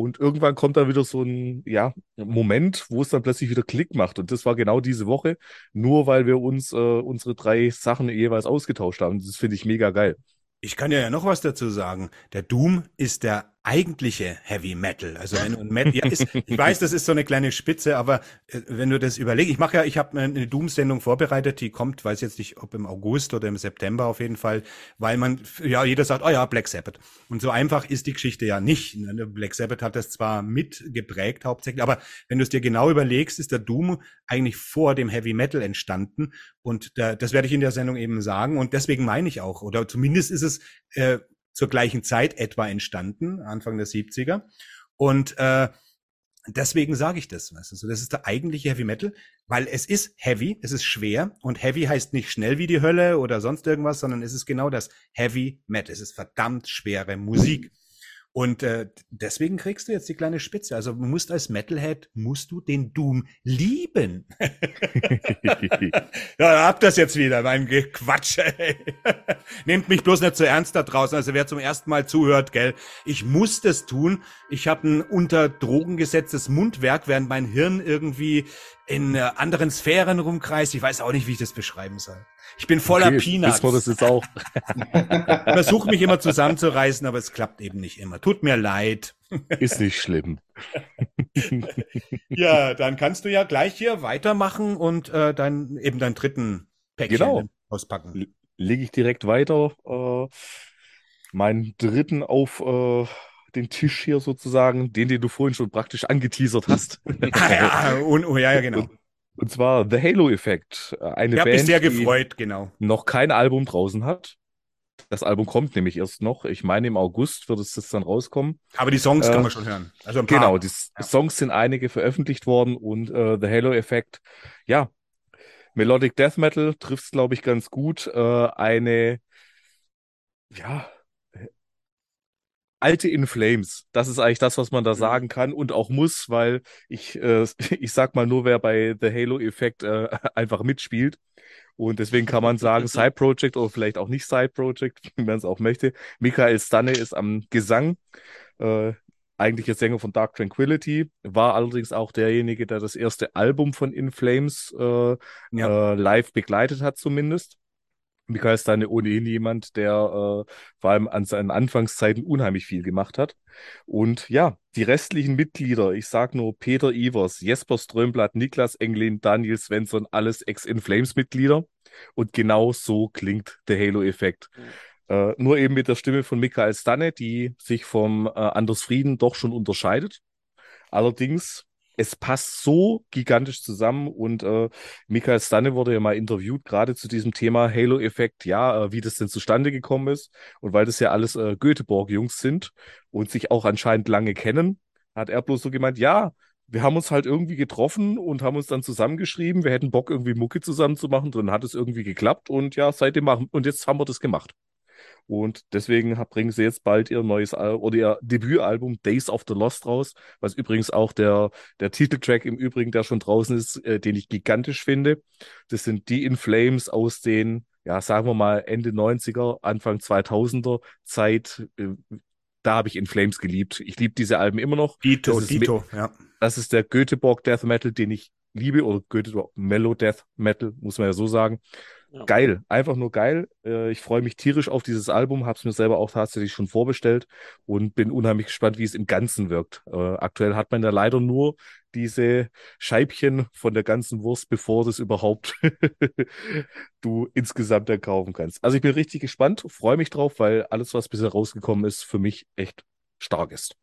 Und irgendwann kommt dann wieder so ein ja, Moment, wo es dann plötzlich wieder Klick macht. Und das war genau diese Woche, nur weil wir uns äh, unsere drei Sachen jeweils ausgetauscht haben. Das finde ich mega geil. Ich kann ja noch was dazu sagen. Der Doom ist der eigentliche Heavy Metal. Also wenn du ein Metal, ja, ist, ich weiß, das ist so eine kleine Spitze, aber äh, wenn du das überlegst, ich mache ja, ich habe eine Doom-Sendung vorbereitet, die kommt, weiß jetzt nicht, ob im August oder im September auf jeden Fall, weil man, ja, jeder sagt, oh ja, Black Sabbath. Und so einfach ist die Geschichte ja nicht. Ne? Black Sabbath hat das zwar mitgeprägt hauptsächlich, aber wenn du es dir genau überlegst, ist der Doom eigentlich vor dem Heavy Metal entstanden und da, das werde ich in der Sendung eben sagen und deswegen meine ich auch, oder zumindest ist es äh, zur gleichen Zeit etwa entstanden, Anfang der 70er. Und äh, deswegen sage ich das. Weißt du, so, das ist der eigentliche Heavy Metal, weil es ist heavy, es ist schwer und heavy heißt nicht schnell wie die Hölle oder sonst irgendwas, sondern es ist genau das Heavy Metal. Es ist verdammt schwere Musik. Und äh, deswegen kriegst du jetzt die kleine Spitze. Also du musst als Metalhead, musst du den Doom lieben. ja, hab das jetzt wieder, mein Quatsch. Nehmt mich bloß nicht zu ernst da draußen. Also wer zum ersten Mal zuhört, gell, ich muss das tun. Ich habe ein unter Drogen gesetztes Mundwerk, während mein Hirn irgendwie in äh, anderen Sphären rumkreist. Ich weiß auch nicht, wie ich das beschreiben soll. Ich bin voller okay, Peanuts. Das jetzt auch. ich versuche mich immer zusammenzureißen, aber es klappt eben nicht immer. Tut mir leid. Ist nicht schlimm. ja, dann kannst du ja gleich hier weitermachen und äh, dein, eben deinen dritten Päckchen genau. auspacken. Lege ich direkt weiter. Äh, meinen dritten auf äh, den Tisch hier sozusagen, den, den du vorhin schon praktisch angeteasert hast. ah, ja, und, oh, ja, ja, genau. Und zwar The Halo-Effekt. Eine ich habe mich sehr gefreut, genau. noch kein Album draußen hat. Das Album kommt nämlich erst noch. Ich meine, im August wird es jetzt dann rauskommen. Aber die Songs äh, kann man schon hören. Also. Genau, die ja. Songs sind einige veröffentlicht worden und äh, The Halo-Effekt, ja, Melodic Death Metal trifft es, glaube ich, ganz gut. Äh, eine, ja, alte In Flames. Das ist eigentlich das, was man da mhm. sagen kann und auch muss, weil ich, äh, ich sag mal nur, wer bei The Halo-Effekt äh, einfach mitspielt. Und deswegen kann man sagen, Side Project oder vielleicht auch nicht Side Project, wie man es auch möchte. Michael Stanne ist am Gesang, äh, eigentlicher Sänger von Dark Tranquility, war allerdings auch derjenige, der das erste Album von In Flames äh, ja. äh, live begleitet hat, zumindest. Mikael ist dann ohnehin jemand, der äh, vor allem an seinen Anfangszeiten unheimlich viel gemacht hat. Und ja, die restlichen Mitglieder, ich sag nur Peter Ivers, Jesper Strömblatt, Niklas Englin, Daniel Svensson, alles Ex-In-Flames-Mitglieder. Und genau so klingt der Halo-Effekt. Mhm. Äh, nur eben mit der Stimme von Michael Stanne, die sich vom äh, Anders Frieden doch schon unterscheidet. Allerdings es passt so gigantisch zusammen und äh, Michael Stanne wurde ja mal interviewt, gerade zu diesem Thema Halo-Effekt, ja, äh, wie das denn zustande gekommen ist. Und weil das ja alles äh, Göteborg-Jungs sind und sich auch anscheinend lange kennen, hat er bloß so gemeint, ja, wir haben uns halt irgendwie getroffen und haben uns dann zusammengeschrieben, wir hätten Bock, irgendwie Mucke zusammen zu machen, dann hat es irgendwie geklappt und ja, seitdem machen, und jetzt haben wir das gemacht. Und deswegen bringen sie jetzt bald ihr neues Al oder ihr Debütalbum Days of the Lost raus, was übrigens auch der, der Titeltrack im Übrigen, der schon draußen ist, äh, den ich gigantisch finde. Das sind die In Flames aus den, ja, sagen wir mal, Ende 90er, Anfang 2000er Zeit. Äh, da habe ich In Flames geliebt. Ich liebe diese Alben immer noch. Dito, Dito, ja. Das ist der Göteborg Death Metal, den ich liebe, oder Göteborg Mellow Death Metal, muss man ja so sagen. Ja. Geil, einfach nur geil. Äh, ich freue mich tierisch auf dieses Album, habe es mir selber auch tatsächlich schon vorbestellt und bin unheimlich gespannt, wie es im Ganzen wirkt. Äh, aktuell hat man ja leider nur diese Scheibchen von der ganzen Wurst, bevor das überhaupt du insgesamt dann kaufen kannst. Also ich bin richtig gespannt, freue mich drauf, weil alles, was bisher rausgekommen ist, für mich echt stark ist.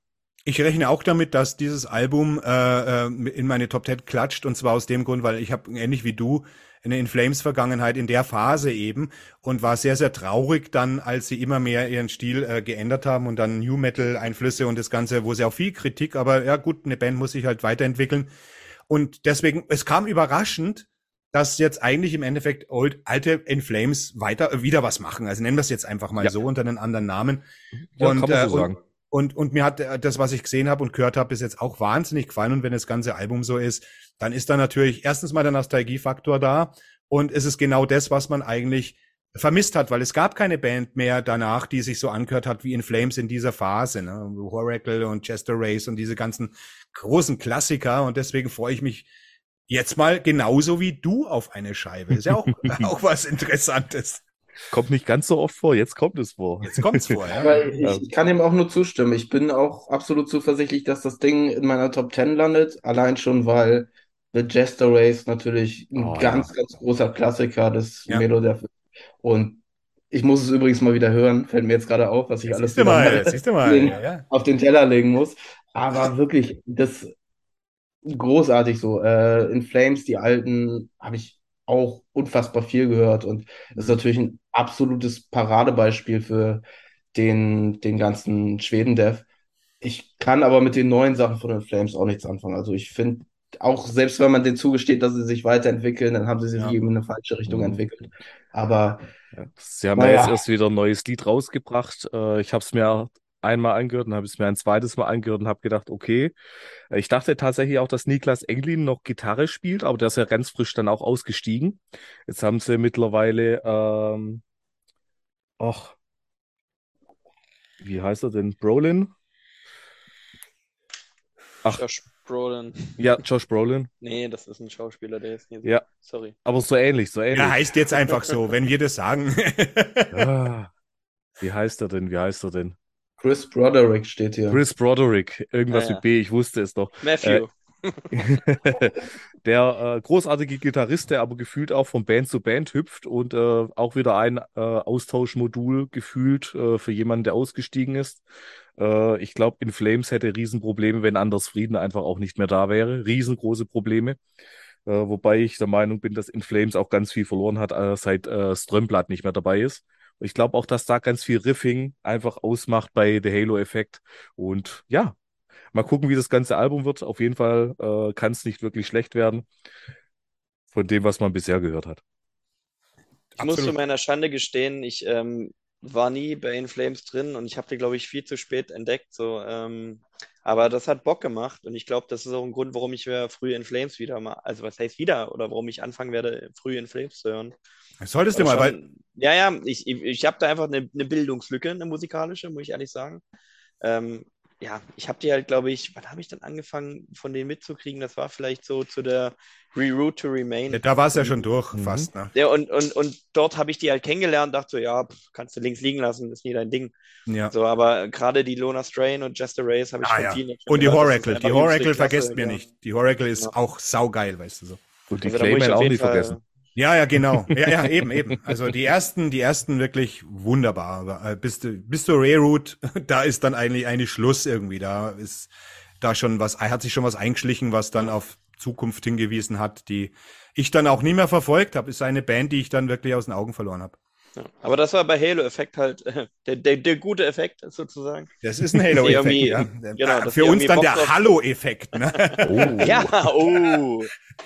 Ich rechne auch damit, dass dieses Album äh, äh in meine Top 10 klatscht und zwar aus dem Grund, weil ich habe ähnlich wie du eine In Flames Vergangenheit in der Phase eben und war sehr, sehr traurig dann, als sie immer mehr ihren Stil äh, geändert haben und dann New Metal Einflüsse und das Ganze, wo sie auch viel Kritik, aber ja gut, eine Band muss sich halt weiterentwickeln. Und deswegen, es kam überraschend, dass jetzt eigentlich im Endeffekt old, alte In Flames weiter, äh, wieder was machen. Also nennen wir es jetzt einfach mal ja. so unter einen anderen Namen. Ja, und, äh, so und, und, und mir hat äh, das, was ich gesehen habe und gehört habe, bis jetzt auch wahnsinnig gefallen. Und wenn das ganze Album so ist, dann ist da natürlich erstens mal der Nostalgiefaktor da. Und es ist genau das, was man eigentlich vermisst hat, weil es gab keine Band mehr danach, die sich so angehört hat wie In Flames in dieser Phase. Ne? Oracle und Chester Race und diese ganzen großen Klassiker. Und deswegen freue ich mich jetzt mal genauso wie du auf eine Scheibe. Ist ja auch, auch was Interessantes. Kommt nicht ganz so oft vor, jetzt kommt es vor. Jetzt kommt es vor, ja. Aber ich, ich kann ihm auch nur zustimmen. Ich bin auch absolut zuversichtlich, dass das Ding in meiner Top 10 landet. Allein schon, weil The Jester Race natürlich ein Oh, ganz, ganz großer Klassiker des Ja. Melo der Und ich muss es übrigens mal wieder hören. Fällt mir jetzt gerade auf, was ich alles du wieder mal, mal. Den- Ja, ja. auf den Teller legen muss. Aber wirklich, das großartig so. Äh, in Flames, die alten, habe ich auch unfassbar viel gehört und das ist natürlich ein absolutes Paradebeispiel für den, den ganzen Schweden-Dev. Ich kann aber mit den neuen Sachen von den Flames auch nichts anfangen. Also ich finde, auch selbst wenn man denen zugesteht, dass sie sich weiterentwickeln, dann haben sie sich Ja. eben in eine falsche Richtung Mhm. entwickelt. Aber Ja, Sie haben ja jetzt erst wieder ein neues Lied rausgebracht. Äh, Ich habe es mir einmal angehört und habe es mir ein zweites Mal angehört und habe gedacht, okay. Äh, Ich dachte tatsächlich auch, dass Niklas Englin noch Gitarre spielt, aber der ist ja ganz frisch dann auch ausgestiegen. Jetzt haben sie mittlerweile, ähm, ach, wie heißt er denn? Brolin? Ach. Josh Brolin. Ja, Josh Brolin. Nee, das ist ein Schauspieler, der ist nicht so. Ja. Sorry. Aber so ähnlich, so ähnlich. Ja, heißt jetzt einfach so, wenn wir das sagen. Ah, wie heißt er denn? Wie heißt er denn? Chris Broderick steht hier. Chris Broderick. Irgendwas Ah, ja. mit B, ich wusste es doch. Matthew. der äh, großartige Gitarrist, der aber gefühlt auch von Band zu Band hüpft und äh, auch wieder ein äh, Austauschmodul gefühlt äh, für jemanden, der ausgestiegen ist. Äh, ich glaube, in Flames hätte Riesenprobleme, wenn Anders Frieden einfach auch nicht mehr da wäre. Riesengroße Probleme. Äh, wobei ich der Meinung bin, dass In Flames auch ganz viel verloren hat, äh, seit äh, Strömblatt nicht mehr dabei ist. Ich glaube auch, dass da ganz viel Riffing einfach ausmacht bei The Halo-Effekt. Und ja, Mal gucken, wie das ganze Album wird. Auf jeden Fall äh, kann es nicht wirklich schlecht werden von dem, was man bisher gehört hat. Ich muss zu Absolut. meiner Schande gestehen, ich ähm, war nie bei In Flames drin und ich habe die, glaube ich, viel zu spät entdeckt. So, ähm, aber das hat Bock gemacht und ich glaube, das ist auch ein Grund, warum ich früh In Flames wieder mal, also was heißt wieder, oder warum ich anfangen werde, früh In Flames zu hören. Solltest du mal, Weil ja, ja, ich, ich, ich habe da einfach eine, eine Bildungslücke, eine musikalische, muss ich ehrlich sagen. Ähm, ja, ich habe die halt, glaube ich, wann habe ich dann angefangen, von denen mitzukriegen? Das war vielleicht so zu der Reroute to Remain. da war es ja schon durch, Mhm. fast. Ne? Ja, und, und, und dort habe ich die halt kennengelernt, dachte so, ja, pff, kannst du links liegen lassen, ist nie dein Ding. Ja. So, aber gerade die Lona Strain und Jester Race habe ich Ah, von ja. Und die gehört, Horacle, die Horacle vergesst mir ja. nicht. Die Horacle ist Ja. auch saugeil, weißt du so. Und die Also auf auch nicht Fall- vergessen. Ja, ja, genau. Ja, ja, eben, eben. Also die ersten, die ersten wirklich wunderbar. Äh, bis, bis zur Reroute, da ist dann eigentlich eigentlich Schluss irgendwie. Da ist da schon was, hat sich schon was eingeschlichen, was dann auf Zukunft hingewiesen hat, die ich dann auch nie mehr verfolgt habe. Ist eine Band, die ich dann wirklich aus den Augen verloren habe. Ja. Aber das war bei Halo-Effekt halt äh, der, der, der gute Effekt sozusagen. Das ist ein Halo-Effekt. Ja. genau, dass Für uns dann der Hallo-Effekt. Ne? Oh. Ja, oh,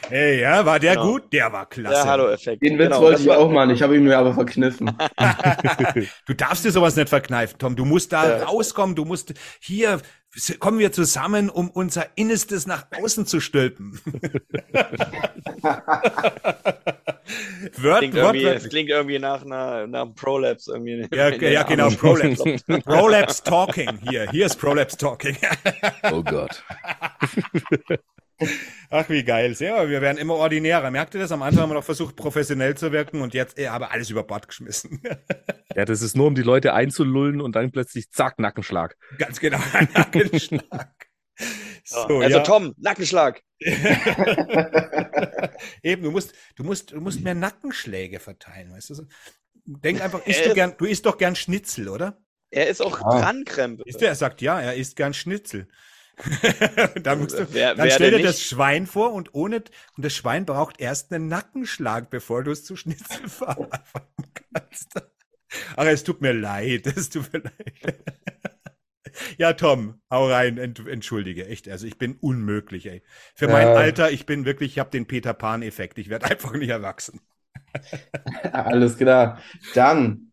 Hey, ja, war der Genau. gut? Der war klasse. der Halo-Effekt. Den Witz Genau, wollte ich war- auch machen, ich habe ihn mir aber verkniffen. Du darfst dir sowas nicht verkneifen, Tom. Du musst da Ja. rauskommen. Du musst hier kommen wir zusammen, um unser Innerstes nach außen zu stülpen. Word, Klingt irgendwie, es wortwörtlich. klingt irgendwie nach einer nach einem Prolapse irgendwie. Ja, ja, genau. Prolapse. Prolapse Talking hier. Hier ist Prolapse Talking. Oh Gott. Ach, wie geil. Sehr, wir werden immer ordinärer. Merkt ihr das? Am Anfang haben wir noch versucht, professionell zu wirken und jetzt äh, aber alles über Bord geschmissen. Ja, das ist nur, um die Leute einzulullen und dann plötzlich zack, Nackenschlag. Ganz genau, ein Nackenschlag. So, also ja. Tom, Nackenschlag. Eben, du musst, du musst, du musst mehr Nackenschläge verteilen, weißt du? so. Denk einfach, isst Äh. du gern, du isst doch gern Schnitzel, oder? Er ist auch Ah. dran, Krempe. Ist der, er sagt ja, er isst gern Schnitzel. dann musst du, Wer- dann wer stell dir denn das nicht? Schwein vor und ohne, und das Schwein braucht erst einen Nackenschlag, bevor du es zu Schnitzel verarbeiten kannst. Ach, es tut mir leid, es tut mir leid. Ja, Tom, hau rein, ent, entschuldige, echt, also ich bin unmöglich, ey. Für mein. Alter, ich bin wirklich, ich habe den Peter Pan-Effekt, ich werde einfach nicht erwachsen. Alles klar. Dann,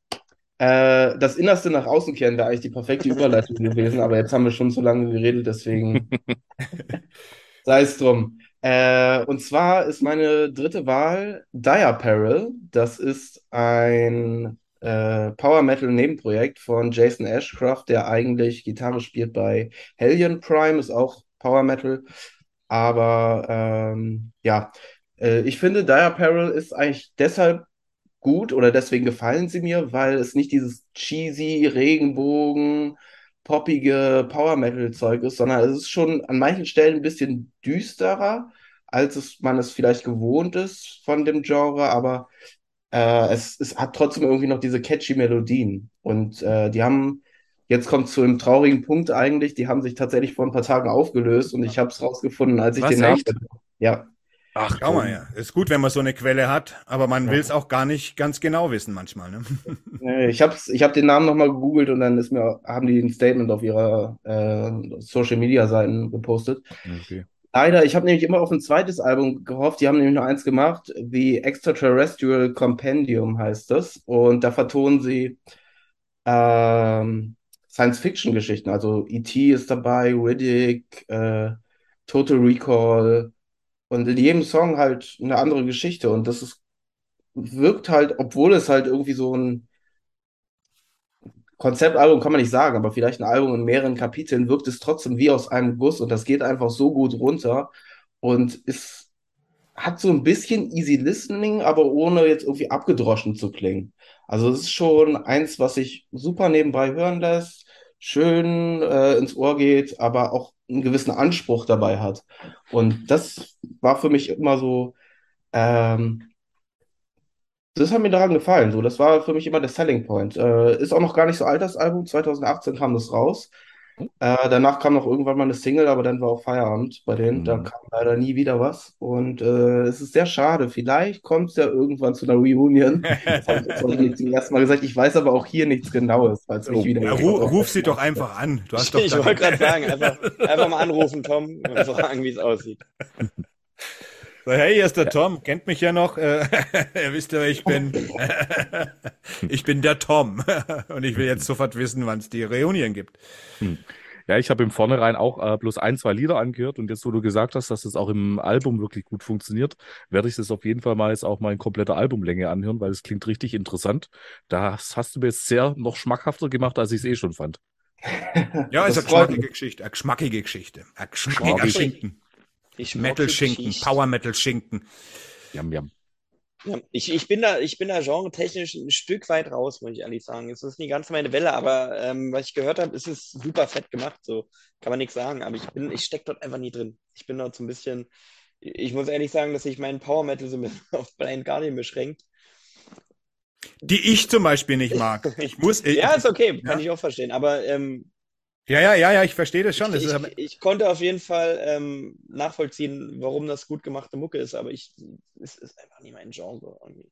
äh, das Innerste nach außen kehren wäre eigentlich die perfekte Überleitung gewesen, aber jetzt haben wir schon so lange geredet, deswegen sei es drum. Äh, und zwar ist meine dritte Wahl Dire Apparel. Das ist ein äh, Power Metal Nebenprojekt von Jason Ashcroft, der eigentlich Gitarre spielt bei Hellion Prime, ist auch Power Metal. Aber ähm, ja, äh, ich finde, Dire Apparel ist eigentlich deshalb gut oder deswegen gefallen sie mir, weil es nicht dieses cheesy Regenbogen, poppige Power Metal Zeug ist, sondern es ist schon an manchen Stellen ein bisschen düsterer, als es, man es vielleicht gewohnt ist von dem Genre, aber äh, es, es hat trotzdem irgendwie noch diese catchy Melodien. Und äh, die haben, jetzt kommt zu einem traurigen Punkt eigentlich, die haben sich tatsächlich vor ein paar Tagen aufgelöst und ich habe es rausgefunden, als ich Was, den Namen. echt? Ja. Ach, schau mal, ja. Ist gut, wenn man so eine Quelle hat, aber man Ja. will es auch gar nicht ganz genau wissen manchmal. Ne? Ich habe ich hab den Namen nochmal gegoogelt und dann ist mir, haben die ein Statement auf ihrer äh, Social Media Seiten gepostet. Okay. Leider, ich habe nämlich immer auf ein zweites Album gehofft. Die haben nämlich nur eins gemacht. The Extraterrestrial Compendium heißt das. Und da vertonen sie ähm, Science-Fiction-Geschichten. Also E.T. ist dabei, Riddick, äh, Total Recall. Und in jedem Song halt eine andere Geschichte. Und das ist, wirkt halt, obwohl es halt irgendwie so ein Konzeptalbum kann man nicht sagen, aber vielleicht ein Album in mehreren Kapiteln wirkt es trotzdem wie aus einem Guss und das geht einfach so gut runter und ist, hat so ein bisschen easy listening, aber ohne jetzt irgendwie abgedroschen zu klingen. Also es ist schon eins, was sich super nebenbei hören lässt, schön äh, ins Ohr geht, aber auch einen gewissen Anspruch dabei hat. Und das war für mich immer so, ähm, das hat mir daran gefallen. So, das war für mich immer der Selling Point. Äh, ist auch noch gar nicht so alt, das Album. 2018 kam das raus. Äh, danach kam noch irgendwann mal eine Single, aber dann war auch Feierabend bei denen. Da Mhm. kam leider nie wieder was. Und äh, es ist sehr schade. Vielleicht kommt es ja irgendwann zu einer Reunion. Das habe ich jetzt zum ersten Mal gesagt. Ich weiß aber auch hier nichts Genaues, weil es mich Oh, wieder. Ja, ru ruf sie doch einfach an. Du hast doch ich wollte gerade sagen, einfach, einfach mal anrufen, Tom, und fragen, wie es aussieht. So, hey, hier ist der Tom, kennt mich ja noch. Äh, Ihr wisst ja, ich bin, ich bin der Tom. Und ich will jetzt sofort wissen, wann es die Reunion gibt. Ja, ich habe im Vornherein auch äh, bloß ein, zwei Lieder angehört und jetzt, wo du gesagt hast, dass das auch im Album wirklich gut funktioniert, werde ich das auf jeden Fall mal jetzt auch mal in kompletter Albumlänge anhören, weil es klingt richtig interessant. Das hast du mir jetzt sehr noch schmackhafter gemacht, als ich es eh schon fand. Ja, ist Das eine freut geschmackige. Geschichte. Eine geschmackige Geschichte. Ein geschmackiger Geschmackig. Schinken. Ich mag Metal-Schinken, Geschichte. Power-Metal-Schinken. Jam, jam. Ja, ich, ich bin da, ich bin da genretechnisch ein Stück weit raus, muss ich ehrlich sagen. Es ist nicht ganz meine Welle, aber ähm, was ich gehört habe, ist es super fett gemacht. So kann man nichts sagen. Aber ich bin, ich steck dort einfach nie drin. Ich bin dort so ein bisschen. Ich muss ehrlich sagen, dass sich mein Power Metal so ein bisschen auf Blind Guardian beschränkt. Die ich zum Beispiel nicht mag. Ich muss, ich, Ja, ist okay, kann Ja. ich auch verstehen. Aber ähm, ja, ja, ja, ja, ich verstehe das schon. Das ich, ist ich, ich konnte auf jeden Fall ähm, nachvollziehen, warum das gut gemachte Mucke ist, aber ich, es ist einfach nie mein Genre. Irgendwie.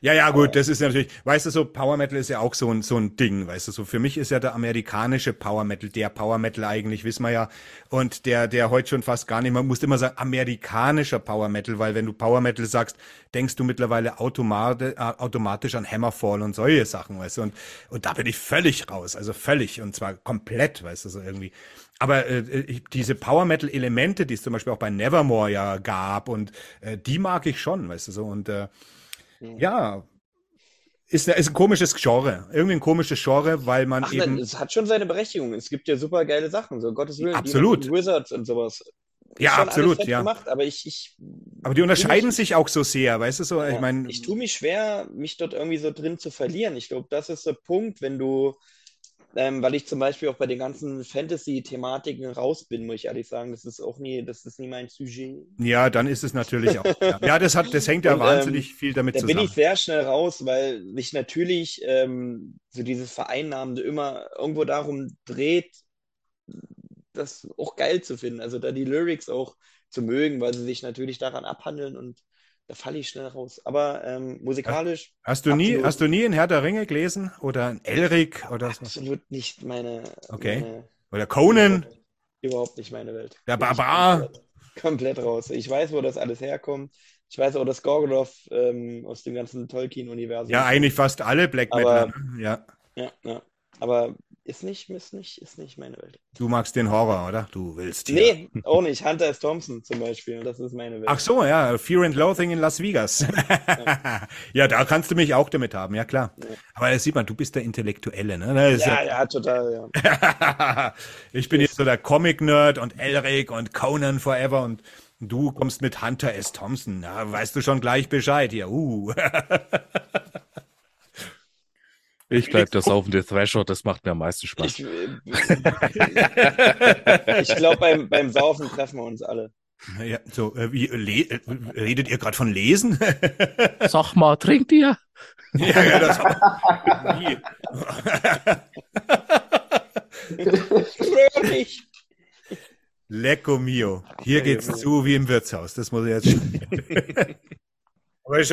Ja, ja, gut, das ist natürlich, weißt du, so Power Metal ist ja auch so ein, so ein Ding, weißt du, so für mich ist ja der amerikanische Power Metal, der Power Metal eigentlich, wissen wir ja, und der, der heute schon fast gar nicht, man muss immer sagen, amerikanischer Power Metal, weil wenn du Power Metal sagst, denkst du mittlerweile automati äh, automatisch an Hammerfall und solche Sachen, weißt du, und, und da bin ich völlig raus, also völlig, und zwar komplett, weißt du, so irgendwie. Aber äh, ich- diese Power Metal Elemente, die es zum Beispiel auch bei Nevermore ja gab, und äh, die mag ich schon, weißt du, so, und äh, ja, ist, ist ein komisches Genre. Irgendwie ein komisches Genre, weil man Ach, eben. nein, es hat schon seine Berechtigung. Es gibt ja super geile Sachen, so Gottes Willen, Absolut. Wizards und sowas. Ja, absolut, ja. gemacht, aber ich, ich, aber die unterscheiden ich- sich auch so sehr, weißt du so? Ich ja, meine, ich tue mich schwer, mich dort irgendwie so drin zu verlieren. Ich glaube, das ist der Punkt, wenn du, ähm, weil ich zum Beispiel auch bei den ganzen Fantasy-Thematiken raus bin, muss ich ehrlich sagen, das ist auch nie, das ist nie mein Sujet. ja, dann ist es natürlich auch. Ja, ja das hat, das hängt ja Und, wahnsinnig viel damit Da bin zusammen. ich sehr schnell raus, weil sich natürlich ähm, so dieses Vereinnahmende immer irgendwo darum dreht, das auch geil zu finden. Also da die Lyrics auch zu mögen, weil sie sich natürlich daran abhandeln und da falle ich schnell raus. Aber ähm, musikalisch Hast du nie, hast du nie in Herr der Ringe gelesen oder ein Elric oder so? absolut nicht meine, Okay. meine Oder Conan? überhaupt nicht meine Welt. Der Barbar? Komplett, komplett raus. Ich weiß, wo das alles herkommt. Ich weiß auch, dass Gorgoroth ähm, aus dem ganzen Tolkien-Universum Ja, eigentlich fast alle Black Metal. ne? Ja. Ja, ja. Aber ist nicht, ist nicht, ist nicht meine Welt. Du magst den Horror, oder? Du willst. Nee, auch nicht. Hunter S. Thompson zum Beispiel. Das ist meine Welt. Ach so, ja, Fear and Loathing in Las Vegas. ja, da kannst du mich auch damit haben, ja klar. Aber das sieht man, du bist der Intellektuelle, ne? Ja, ja, total, ja. ja- ich bin jetzt so der Comic-Nerd und Elric und Conan Forever und du kommst mit Hunter S. Thompson. Ja, weißt du schon gleich Bescheid hier. Uh. Ich bleib der saufende Thrasher, das macht mir am meisten Spaß. Ich, ich glaube, beim, beim Saufen treffen wir uns alle. Ja, so, äh, wie, le äh, redet ihr gerade von Lesen? Sag mal, trinkt ihr? ja, ja, das nicht. Lecco mio. Hier geht's zu wie im Wirtshaus. Das muss ich jetzt schon. Aber ich,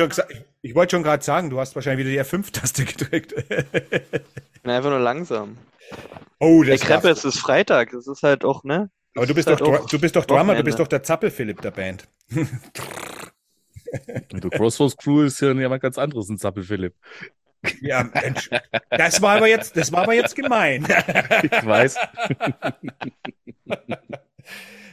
ich wollte schon gerade sagen, du hast wahrscheinlich wieder die F5-Taste gedrückt. bin einfach nur langsam. oh, Der das Kreppe, war, es ist Freitag. Es ist halt auch, ne? Aber du bist, ist doch, halt auch du bist doch Drummer, du Wochenende. bist doch der Zappel-Philipp der Band. Du Crossroads Crew ist ja jemand ganz anderes, ein Zappel Philipp. Ja, Mensch. Das war aber jetzt, das war aber jetzt gemein. Ich weiß.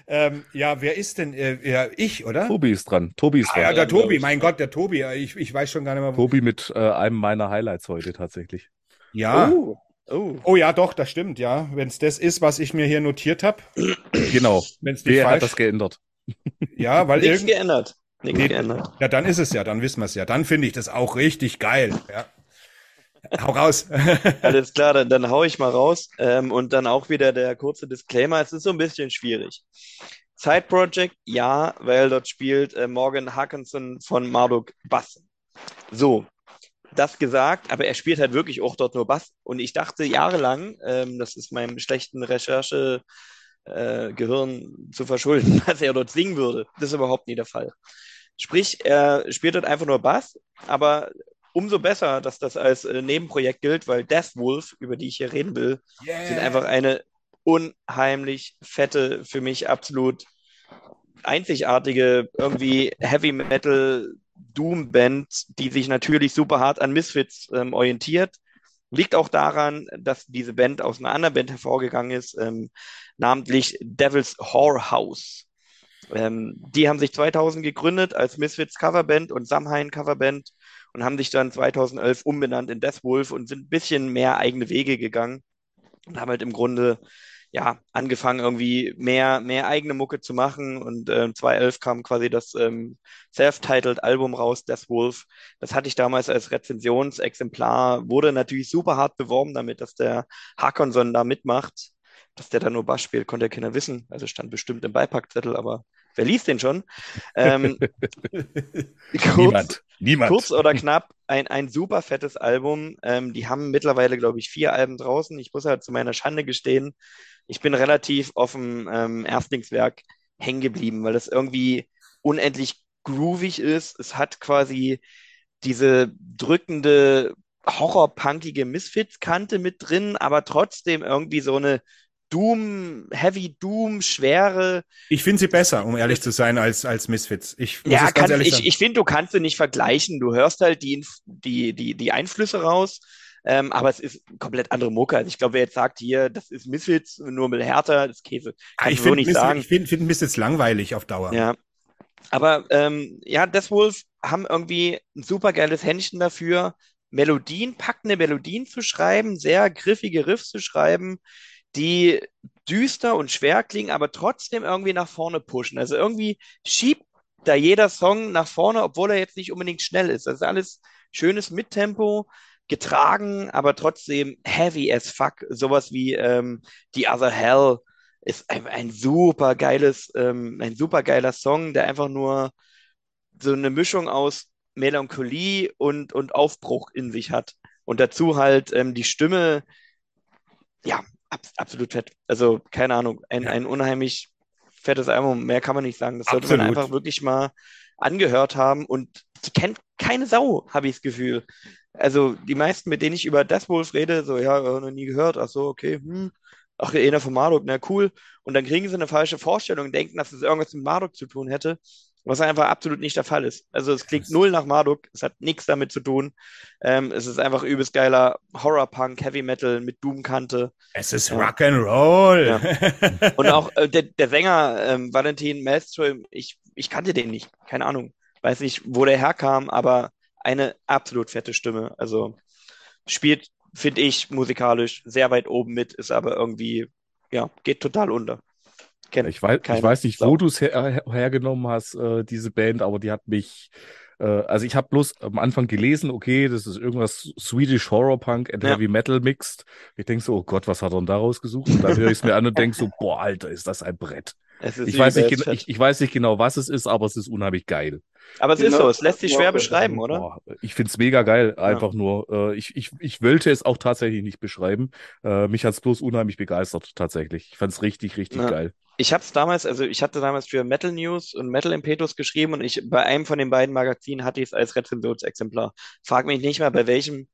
Ähm, ja, wer ist denn? Äh, ja, ich, oder? Tobi ist dran. Tobi ist Ah, ja, dran. der glaub Tobi, ich. mein Gott, der Tobi. Ich, ich weiß schon gar nicht mehr. Tobi mit äh, einem meiner Highlights heute tatsächlich. Ja. Oh. oh. Oh ja, doch, das stimmt, ja. Wenn es das ist, was ich mir hier notiert habe. Genau. Wenn es nicht Wer hat falsch das geändert? Ja, weil Nichts irgend... geändert. Nichts Nee. geändert. Ja, dann ist es ja, dann wissen wir es ja. Dann finde ich das auch richtig geil. Ja. Hau raus. Alles klar, dann, dann hau ich mal raus. Ähm, und dann auch wieder der kurze Disclaimer. Es ist so ein bisschen schwierig. Side Project, ja, weil dort spielt äh, Morgan Hackinson von Marduk Bass. So, das gesagt, aber er spielt halt wirklich auch dort nur Bass. Und ich dachte jahrelang, ähm, das ist meinem schlechten Recherche äh, Gehirn zu verschulden, dass er dort singen würde. Das ist überhaupt nie der Fall. Sprich, er spielt dort einfach nur Bass, aber umso besser, dass das als äh, Nebenprojekt gilt, weil Death Wolf, über die ich hier reden will, sind einfach eine unheimlich fette, für mich absolut einzigartige, irgendwie Heavy Metal Doom Band, die sich natürlich super hart an Misfits ähm, orientiert. Liegt auch daran, dass diese Band aus einer anderen Band hervorgegangen ist, ähm, namentlich Devil's Whorehouse. Ähm, die haben sich 2000 gegründet als Misfits Coverband und Samhain Coverband und haben sich dann 2011 umbenannt in Death Wolf und sind ein bisschen mehr eigene Wege gegangen und haben halt im Grunde ja angefangen irgendwie mehr mehr eigene Mucke zu machen. Und äh, 2011 kam quasi das ähm, self-titled Album raus Death Wolf. Das hatte ich damals als Rezensionsexemplar wurde natürlich super hart beworben damit dass der Hakonson da mitmacht. Dass der da nur Bass spielt konnte ja keiner wissen. Also stand bestimmt im Beipackzettel aber wer liest den schon ähm, kurz, Niemand. Niemand. Kurz oder knapp, ein, ein super fettes Album. Ähm, die haben mittlerweile, glaube ich, vier Alben draußen. Ich muss halt zu meiner Schande gestehen, ich bin relativ auf dem ähm, Erstlingswerk hängen geblieben, weil das irgendwie unendlich groovig ist. Es hat quasi diese drückende, horrorpunkige Misfits-Kante mit drin, aber trotzdem irgendwie so eine Doom, Heavy Doom, schwere, Ich finde sie besser, um ehrlich zu sein, als, als Misfits. Ich muss Ja, ganz ehrlich ich, sagen. ich finde, du kannst sie nicht vergleichen. Du hörst halt die, die, die, die Einflüsse raus, ähm, aber es ist komplett andere Mucke. Also ich glaube, wer jetzt sagt, hier, das ist Misfits, nur mit härter, das Käse. Kann ich ich so finde nicht Misfits, sagen. ich find, find Misfits langweilig auf Dauer. Ja. Aber ähm, ja, Death Wolf haben irgendwie ein super geiles Händchen dafür, Melodien, packende Melodien zu schreiben, sehr griffige Riffs zu schreiben, die düster und schwer klingen, aber trotzdem irgendwie nach vorne pushen. Also irgendwie schiebt da jeder Song nach vorne, obwohl er jetzt nicht unbedingt schnell ist. Das ist alles schönes Mittempo, getragen, aber trotzdem heavy as fuck. Sowas wie ähm, The Other Hell ist ein, ein super geiles, ähm, ein super geiler Song, der einfach nur so eine Mischung aus Melancholie und, und Aufbruch in sich hat. Und dazu halt ähm, die Stimme, ja, absolut fett. Also, keine Ahnung, ein, Ja. ein unheimlich fettes Album, mehr kann man nicht sagen. Das sollte man Absolut. einfach wirklich mal angehört haben und die kennt keine Sau, habe ich das Gefühl. Also, die meisten, mit denen ich über Death Wolf rede, so, ja, äh, noch nie gehört, ach so, okay, hm. Ach, einer von Marduk, na cool. Und dann kriegen sie eine falsche Vorstellung, denken, dass es irgendwas mit Marduk zu tun hätte, was einfach absolut nicht der Fall ist. Also es klingt null nach Marduk, es hat nichts damit zu tun. Ähm, es ist einfach übelst geiler Horror-Punk, Heavy Metal mit Doom-Kante. Es ist Ja. Rock'n'Roll. Und auch äh, der, der Sänger ähm, Valentin Malmström, ich, ich kannte den nicht, keine Ahnung. Weiß nicht, wo der herkam, aber eine absolut fette Stimme. Also spielt, finde ich, musikalisch sehr weit oben mit, ist aber irgendwie, ja, geht total unter. Kennt Ich weiß, ich weiß nicht, Sau. wo du es her, her, hergenommen hast, äh, diese Band, aber die hat mich Äh, also ich habe bloß am Anfang gelesen, okay, das ist irgendwas Swedish Horror Punk and Ja. Heavy Metal mixed. Ich denk so, oh Gott, was hat er denn da rausgesucht? Und dann höre ich es mir an und denk so, boah, Alter, ist das ein Brett. Es ist Ich weiß, nicht, übelst gena- fett. ich, ich weiß nicht genau, was es ist, aber es ist unheimlich geil. Aber es ist Genau, so, es lässt sich schwer auch beschreiben, oder? Boah, ich find's mega geil, einfach nur. Äh, ich, ich, ich wollte es auch tatsächlich nicht beschreiben. Äh, mich hat's bloß unheimlich begeistert, tatsächlich. Ich fand's richtig, richtig Ja. geil. Ich habe es damals, also ich hatte damals für Metal News und Metal Impetus geschrieben und ich bei einem von den beiden Magazinen hatte ich es als Rezensionsexemplar. Frag mich nicht mal, bei welchem.